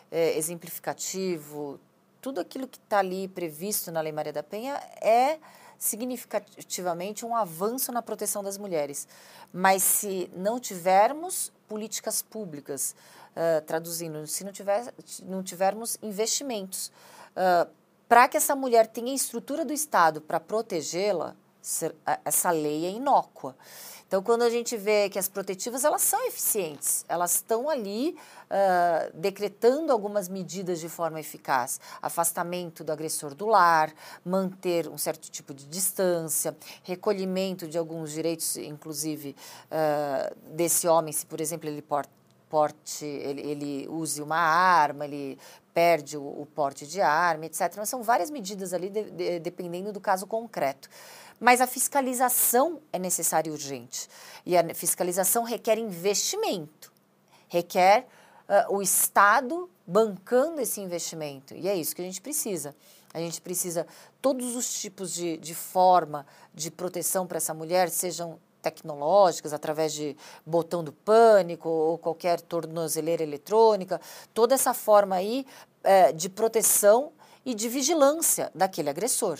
é, exemplificativo, tudo aquilo que está ali previsto na Lei Maria da Penha é significativamente um avanço na proteção das mulheres. Mas se não tivermos políticas públicas, uh, traduzindo, se não, tiver, não tivermos investimentos, uh, para que essa mulher tenha estrutura do Estado para protegê-la, essa lei é inócua. Então, quando a gente vê que as protetivas elas são eficientes, elas estão ali uh, decretando algumas medidas de forma eficaz, afastamento do agressor do lar, manter um certo tipo de distância, recolhimento de alguns direitos, inclusive uh, desse homem, se por exemplo ele porta porte, ele, ele use uma arma, ele perde o, o, porte de arma, etc. Mas são várias medidas ali, de, de, dependendo do caso concreto. Mas a fiscalização é necessária e urgente. E a fiscalização requer investimento, requer uh, o Estado bancando esse investimento. E é isso que a gente precisa. A gente precisa todos os tipos de, de forma de proteção para essa mulher, sejam tecnológicas, através de botão do pânico ou qualquer tornozeleira eletrônica, toda essa forma aí é, de proteção e de vigilância daquele agressor.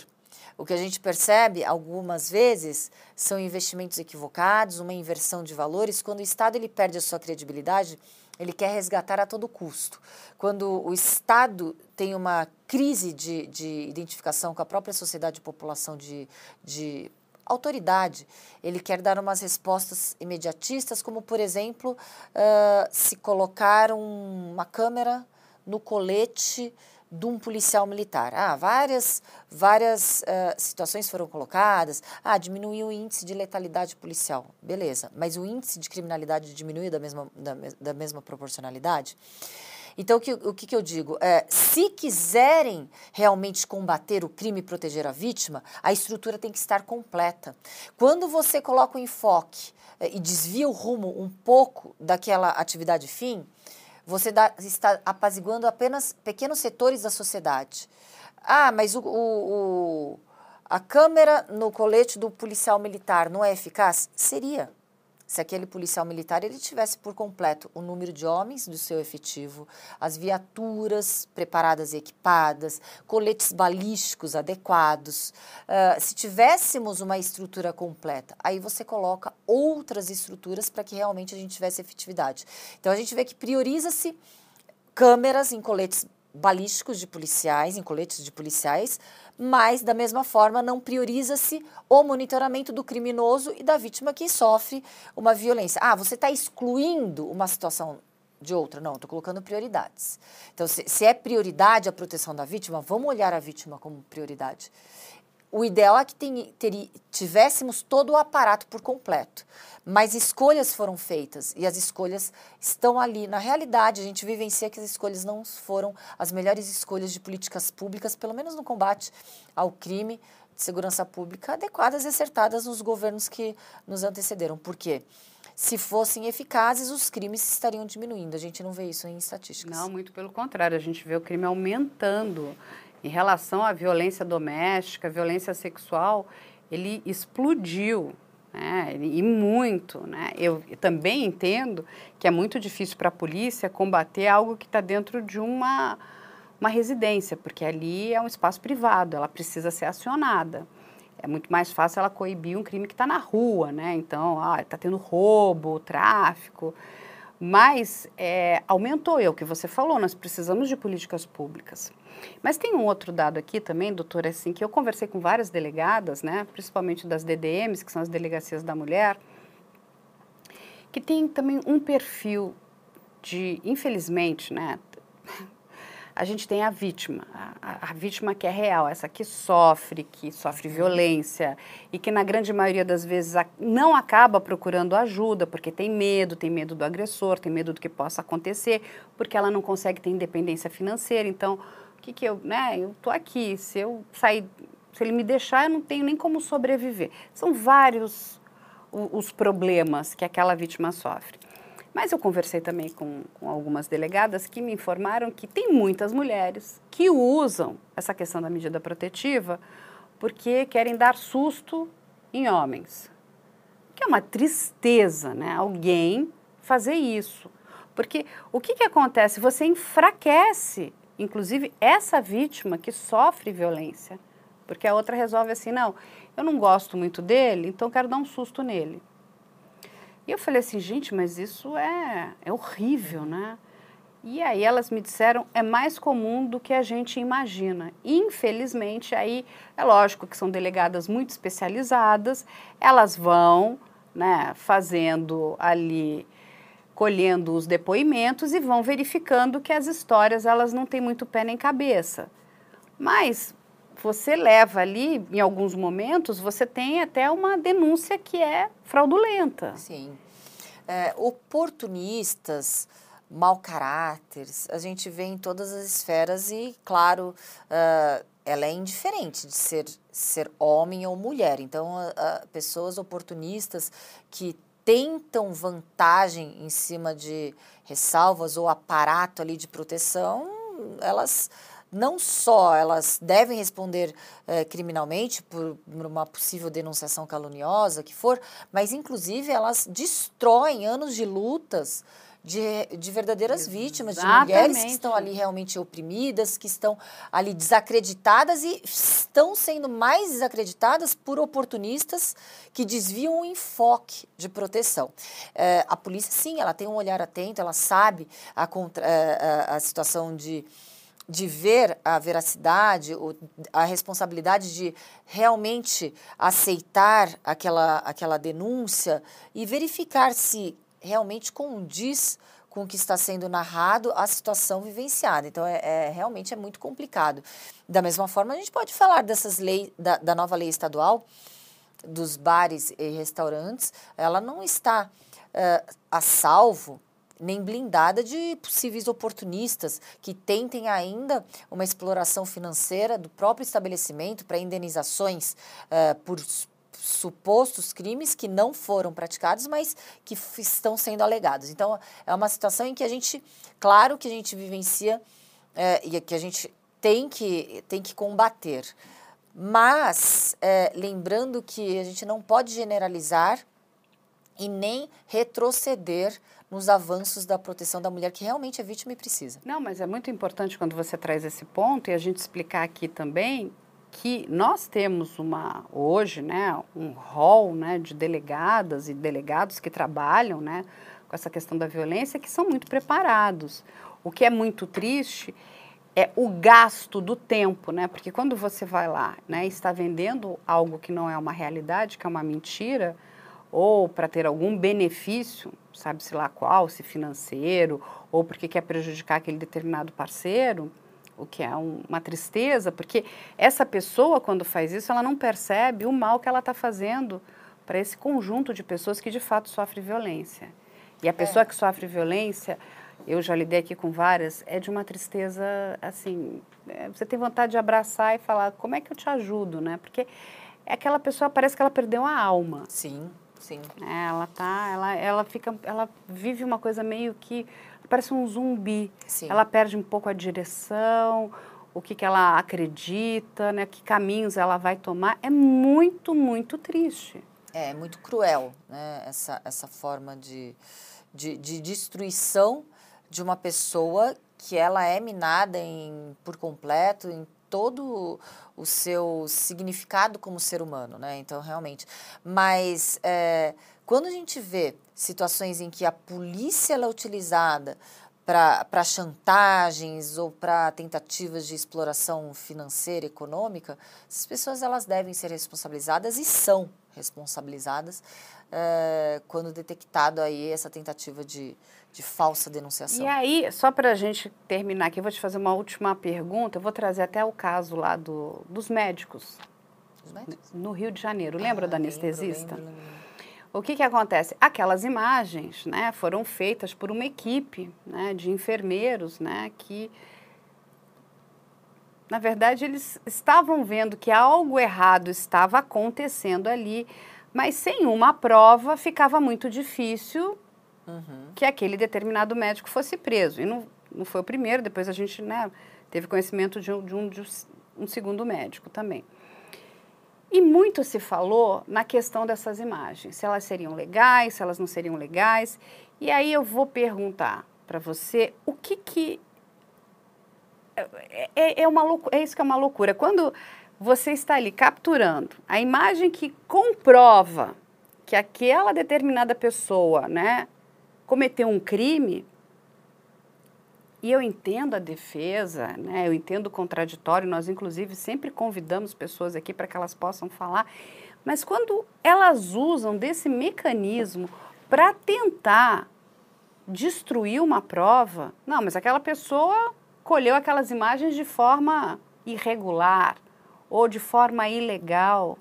O que a gente percebe algumas vezes são investimentos equivocados, uma inversão de valores. Quando o Estado ele perde a sua credibilidade, ele quer resgatar a todo custo. Quando o Estado tem uma crise de, de identificação com a própria sociedade e população de, de autoridade. Ele quer dar umas respostas imediatistas, como, por exemplo, uh, se colocar um, uma câmera no colete de um policial militar. Ah, várias, várias uh, situações foram colocadas. Ah, diminuiu o índice de letalidade policial. Beleza, mas o índice de criminalidade diminuiu da mesma, da, da mesma proporcionalidade? Então, o que, o que, eu digo? É, se quiserem realmente combater o crime e proteger a vítima, a estrutura tem que estar completa. Quando você coloca o enfoque é, e desvia o rumo um pouco daquela atividade fim, você dá, está apaziguando apenas pequenos setores da sociedade. Ah, mas o, o, o, a câmera no colete do policial militar não é eficaz? Seria se aquele policial militar ele tivesse por completo o número de homens do seu efetivo, as viaturas preparadas e equipadas, coletes balísticos adequados, uh, se tivéssemos uma estrutura completa, aí você coloca outras estruturas para que realmente a gente tivesse efetividade. Então a gente vê que prioriza-se câmeras em coletes balísticos de policiais, em coletes de policiais, mas da mesma forma não prioriza-se o monitoramento do criminoso e da vítima que sofre uma violência. Ah, você está excluindo uma situação de outra. Não, estou colocando prioridades. Então, se, se, é prioridade a proteção da vítima, vamos olhar a vítima como prioridade. O ideal é que tem, ter, tivéssemos todo o aparato por completo. Mas escolhas foram feitas e as escolhas estão ali. Na realidade, a gente vivencia que as escolhas não foram as melhores escolhas de políticas públicas, pelo menos no combate ao crime de segurança pública, adequadas e acertadas nos governos que nos antecederam. Por quê? se fossem eficazes, os crimes estariam diminuindo. A gente não vê isso em estatísticas. Não, muito pelo contrário, a gente vê o crime aumentando. Em relação à violência doméstica, violência sexual, ele explodiu. Né? E muito. Né? Eu também entendo que é muito difícil para a polícia combater algo que está dentro de uma, uma residência, porque ali é um espaço privado, ela precisa ser acionada. É muito mais fácil ela coibir um crime que está na rua, né? Então, está tendo roubo, tráfico. Mas é, aumentou, é o que você falou, nós precisamos de políticas públicas. Mas tem um outro dado aqui também, doutora, assim, que eu conversei com várias delegadas, né, principalmente das DDMs, que são as delegacias da mulher, que tem também um perfil de, infelizmente, né, a gente tem a vítima, a, a, vítima que é real, essa que sofre, que sofre violência e que na grande maioria das vezes não acaba procurando ajuda porque tem medo, tem medo do agressor, tem medo do que possa acontecer, porque ela não consegue ter independência financeira. Então, o que que eu, né? Eu tô aqui, se eu sair, se ele me deixar, eu não tenho nem como sobreviver. São vários os problemas que aquela vítima sofre. Mas eu conversei também com, com, algumas delegadas que me informaram que tem muitas mulheres que usam essa questão da medida protetiva porque querem dar susto em homens. Que é uma tristeza, né? Alguém fazer isso. Porque o que, que acontece? Você enfraquece, inclusive, essa vítima que sofre violência. Porque a outra resolve assim: não, eu não gosto muito dele, então quero dar um susto nele. E eu falei assim, gente, mas isso é, é horrível, né? E aí elas me disseram, é mais comum do que a gente imagina. Infelizmente, aí é lógico que são delegadas muito especializadas, elas vão né, fazendo ali, colhendo os depoimentos e vão verificando que as histórias elas não têm muito pé nem cabeça. Mas você leva ali, em alguns momentos, você tem até uma denúncia que é fraudulenta. Sim. É, oportunistas, mau caráteres, a gente vê em todas as esferas e, claro, uh, ela é indiferente de ser, ser homem ou mulher. Então, uh, uh, pessoas oportunistas que tentam vantagem em cima de ressalvas ou aparato ali de proteção, elas não só elas devem responder eh, criminalmente por, uma possível denunciação caluniosa que for, mas inclusive elas destroem anos de lutas de, de verdadeiras Exatamente. vítimas, de mulheres que estão ali realmente oprimidas, que estão ali desacreditadas e estão sendo mais desacreditadas por oportunistas que desviam o enfoque de proteção. É, a polícia, sim, ela tem um olhar atento, ela sabe a, contra, eh, a, a situação de de ver a veracidade, a responsabilidade de realmente aceitar aquela, aquela denúncia e verificar se realmente condiz com o que está sendo narrado a situação vivenciada. Então, é, é, realmente é muito complicado. Da mesma forma, a gente pode falar dessas leis, da, da nova lei estadual dos bares e restaurantes, ela não está uh, a salvo nem blindada de possíveis oportunistas que tentem ainda uma exploração financeira do próprio estabelecimento para indenizações uh, por supostos crimes que não foram praticados, mas que estão sendo alegados. Então, é uma situação em que a gente, claro que a gente vivencia é, e que a gente tem que, tem que combater. Mas, é, lembrando que a gente não pode generalizar e nem retroceder nos avanços da proteção da mulher que realmente é vítima e precisa. Não, mas é muito importante quando você traz esse ponto e a gente explicar aqui também que nós temos uma hoje, né, um rol, né, de delegadas e delegados que trabalham, né, com essa questão da violência que são muito preparados. O que é muito triste é o gasto do tempo, né? Porque quando você vai lá, né, está vendendo algo que não é uma realidade, que é uma mentira, ou para ter algum benefício, sabe-se lá qual, se financeiro, ou porque quer prejudicar aquele determinado parceiro, o que é um, uma tristeza, porque essa pessoa, quando faz isso, ela não percebe o mal que ela está fazendo para esse conjunto de pessoas que de fato sofre violência. E a pessoa é. que sofre violência, eu já lidei aqui com várias, é de uma tristeza assim. É, você tem vontade de abraçar e falar, como é que eu te ajudo, né? Porque é aquela pessoa parece que ela perdeu a alma. Sim. Sim. É, ela tá, ela, ela fica, ela vive uma coisa meio que parece um zumbi. Sim. Ela perde um pouco a direção, o que, que ela acredita, né, que caminhos ela vai tomar, é muito, muito triste. É, é muito cruel, né, essa, essa forma de, de, de destruição de uma pessoa que ela é minada em, por completo em todo o seu significado como ser humano, né? Então, realmente. Mas é, quando a gente vê situações em que a polícia é utilizada para chantagens ou para tentativas de exploração financeira, econômica, essas pessoas elas devem ser responsabilizadas e são responsabilizadas é, quando detectado aí essa tentativa de, de falsa denunciação. E aí, só para a gente terminar aqui, eu vou te fazer uma última pergunta, eu vou trazer até o caso lá do, dos médicos, médicos? no Rio de Janeiro. Lembra ah, do anestesista? Lembro, lembro. O que, que acontece? Aquelas imagens né, foram feitas por uma equipe né, de enfermeiros né, que, na verdade, eles estavam vendo que algo errado estava acontecendo ali, mas sem uma prova ficava muito difícil uhum. que aquele determinado médico fosse preso. E não, não foi o primeiro, depois a gente né, teve conhecimento de um, de um, de um segundo médico também. E muito se falou na questão dessas imagens, se elas seriam legais, se elas não seriam legais. E aí eu vou perguntar para você o que que é, é, é, uma loucura, é isso que é uma loucura. Quando você está ali capturando a imagem que comprova que aquela determinada pessoa, né, cometeu um crime, e eu entendo a defesa, né? eu entendo o contraditório, nós inclusive sempre convidamos pessoas aqui para que elas possam falar, mas quando elas usam desse mecanismo para tentar destruir uma prova, não, mas aquela pessoa colheu aquelas imagens de forma irregular ou de forma ilegal.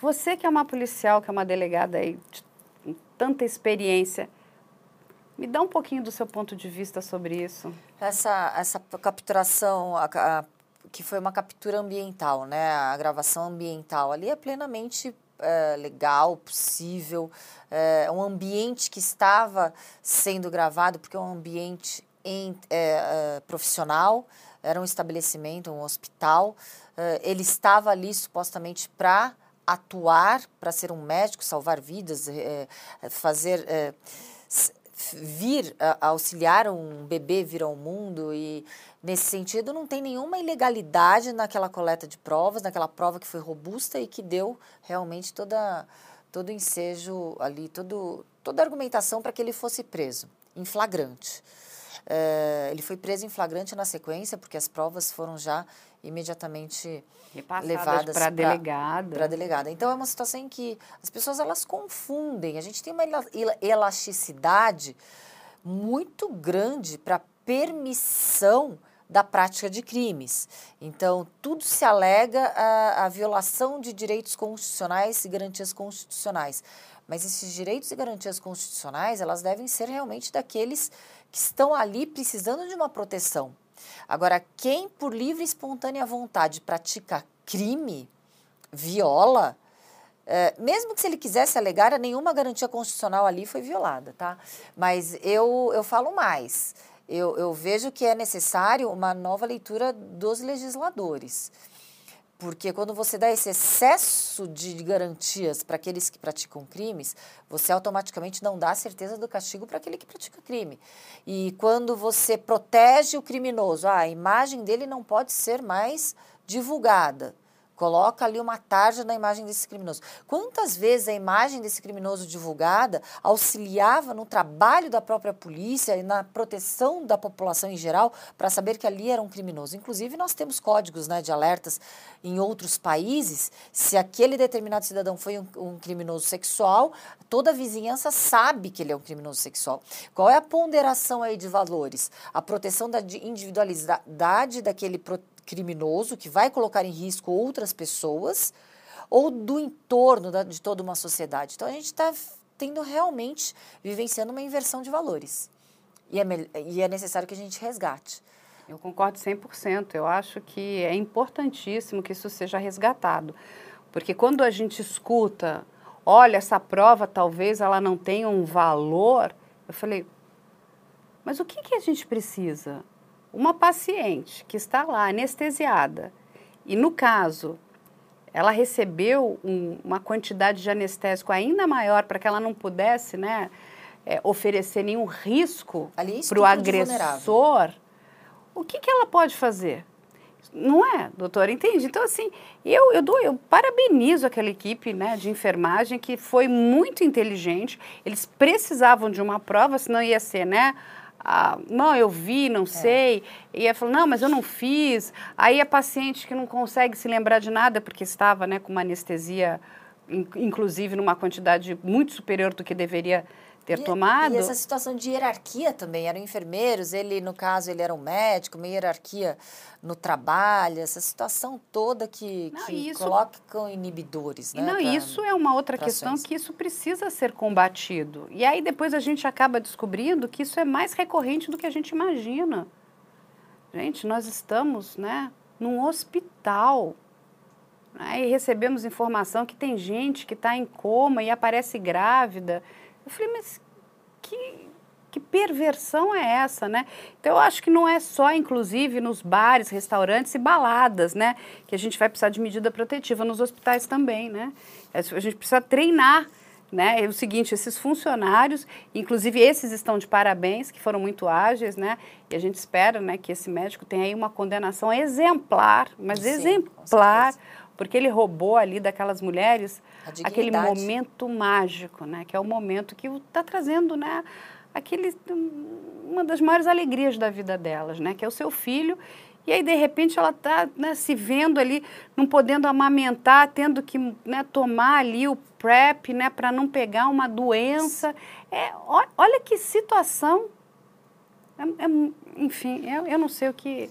Você que é uma policial, que é uma delegada aí de tanta experiência, me dá um pouquinho do seu ponto de vista sobre isso. Essa, essa capturação, a, a, que foi uma captura ambiental, né? A gravação ambiental ali é plenamente é, legal, possível. É um ambiente que estava sendo gravado, porque é um ambiente em, é, é, profissional, era um estabelecimento, um hospital. É, ele estava ali supostamente para atuar, para ser um médico, salvar vidas, é, fazer vir a, auxiliar um bebê vir ao mundo e nesse sentido não tem nenhuma ilegalidade naquela coleta de provas, naquela prova que foi robusta e que deu realmente toda todo ensejo ali, todo, toda a argumentação para que ele fosse preso em flagrante. É, ele foi preso em flagrante na sequência porque as provas foram já imediatamente levadas para a delegada. Delegada. Então é uma situação em que as pessoas elas confundem. A gente tem uma elasticidade muito grande para permissão da prática de crimes. Então, tudo se alega a, a violação de direitos constitucionais e garantias constitucionais. Mas esses direitos e garantias constitucionais, elas devem ser realmente daqueles que estão ali precisando de uma proteção. Agora, quem por livre e espontânea vontade pratica crime, viola, é, mesmo que se ele quisesse alegar, nenhuma garantia constitucional ali foi violada, tá? Mas eu, eu falo mais. Eu, eu vejo que é necessário uma nova leitura dos legisladores. Porque quando você dá esse excesso de garantias para aqueles que praticam crimes, você automaticamente não dá a certeza do castigo para aquele que pratica crime. E quando você protege o criminoso, ah, a imagem dele não pode ser mais divulgada. Coloca ali uma tarja na imagem desse criminoso. Quantas vezes a imagem desse criminoso divulgada auxiliava no trabalho da própria polícia e na proteção da população em geral para saber que ali era um criminoso? Inclusive, nós temos códigos né, de alertas em outros países. Se aquele determinado cidadão foi um, um criminoso sexual, toda a vizinhança sabe que ele é um criminoso sexual. Qual é a ponderação aí de valores? A proteção da individualidade daquele protetor criminoso que vai colocar em risco outras pessoas ou do entorno da, de toda uma sociedade. Então a gente está tendo realmente vivenciando uma inversão de valores e é, e é necessário que a gente resgate. Eu concordo 100%. Eu acho que é importantíssimo que isso seja resgatado. Porque quando a gente escuta, olha, essa prova talvez ela não tenha um valor, eu falei, mas o que, que a gente precisa? Uma paciente que está lá anestesiada e, no caso, ela recebeu um, uma quantidade de anestésico ainda maior para que ela não pudesse né, é, oferecer nenhum risco para o agressor, o que, que ela pode fazer? Não é, doutora? Entende? Então, assim, eu, eu, dou, eu parabenizo aquela equipe né, de enfermagem que foi muito inteligente. Eles precisavam de uma prova, senão ia ser, né? Ah, não, eu vi, não é. sei. E ela falou, não, mas eu não fiz. Aí a paciente que não consegue se lembrar de nada porque estava né, com uma anestesia, inclusive numa quantidade muito superior do que deveria ter e, tomado. E essa situação de hierarquia também, eram enfermeiros, ele, no caso, ele era um médico, uma hierarquia no trabalho, essa situação toda que, não, que isso, coloca com inibidores, né? Não, pra, isso é uma outra questão que isso precisa ser combatido. E aí depois a gente acaba descobrindo que isso é mais recorrente do que a gente imagina. Gente, nós estamos, né, num hospital, né, e recebemos informação que tem gente que está em coma e aparece grávida, falei, mas que, que perversão é essa, né? Então, eu acho que não é só, inclusive, nos bares, restaurantes e baladas, né? Que a gente vai precisar de medida protetiva nos hospitais também, né? A gente precisa treinar, né? É o seguinte, esses funcionários, inclusive esses estão de parabéns, que foram muito ágeis, né? E a gente espera, né, que esse médico tenha aí uma condenação exemplar, mas Sim, exemplar, porque ele roubou ali daquelas mulheres aquele momento mágico, né? Que é o momento que está trazendo, né? Aquele, uma das maiores alegrias da vida delas, né? Que é o seu filho. E aí, de repente, ela está né, se vendo ali, não podendo amamentar, tendo que né, tomar ali o PrEP, né? Para não pegar uma doença. É, olha que situação. É, é, enfim, eu, eu não sei o que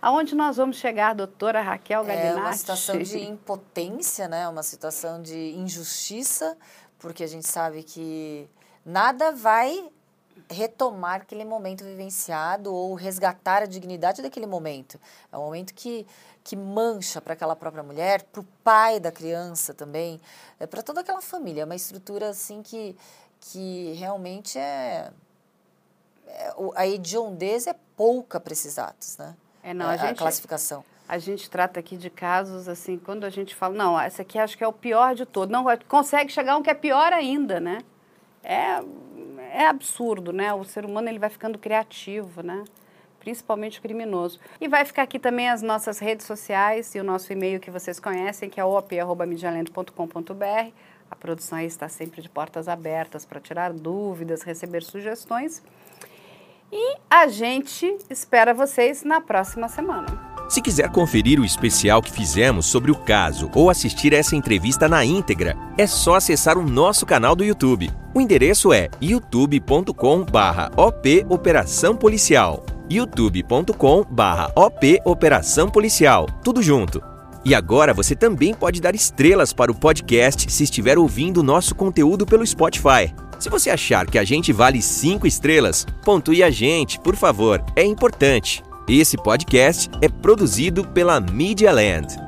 Aonde nós vamos chegar, doutora Raquel Galinatti? É uma situação de impotência, né? uma situação de injustiça, porque a gente sabe que nada vai retomar aquele momento vivenciado ou resgatar a dignidade daquele momento. É um momento que, que mancha para aquela própria mulher, para o pai da criança também, é para toda aquela família. É uma estrutura assim que, que realmente é, é a hediondez é pouca para esses atos, né? É, não, a, a, gente, classificação. A gente trata aqui de casos assim, quando a gente fala, não, essa aqui acho que é o pior de todo. Não, consegue chegar um que é pior ainda, né? É, é absurdo, né? O ser humano ele vai ficando criativo, né? Principalmente o criminoso. E vai ficar aqui também as nossas redes sociais e o nosso e-mail que vocês conhecem, que é op.medialento.com.br. A produção aí está sempre de portas abertas para tirar dúvidas, receber sugestões. E a gente espera vocês na próxima semana. Se quiser conferir o especial que fizemos sobre o caso ou assistir essa entrevista na íntegra, é só acessar o nosso canal do YouTube. O endereço é youtube.com/op Operação Policial. youtube.com/op Operação Policial. Tudo junto. E agora você também pode dar estrelas para o podcast se estiver ouvindo nosso conteúdo pelo Spotify. Se você achar que a gente vale 5 estrelas, pontue a gente, por favor, é importante. Esse podcast é produzido pela Media Land.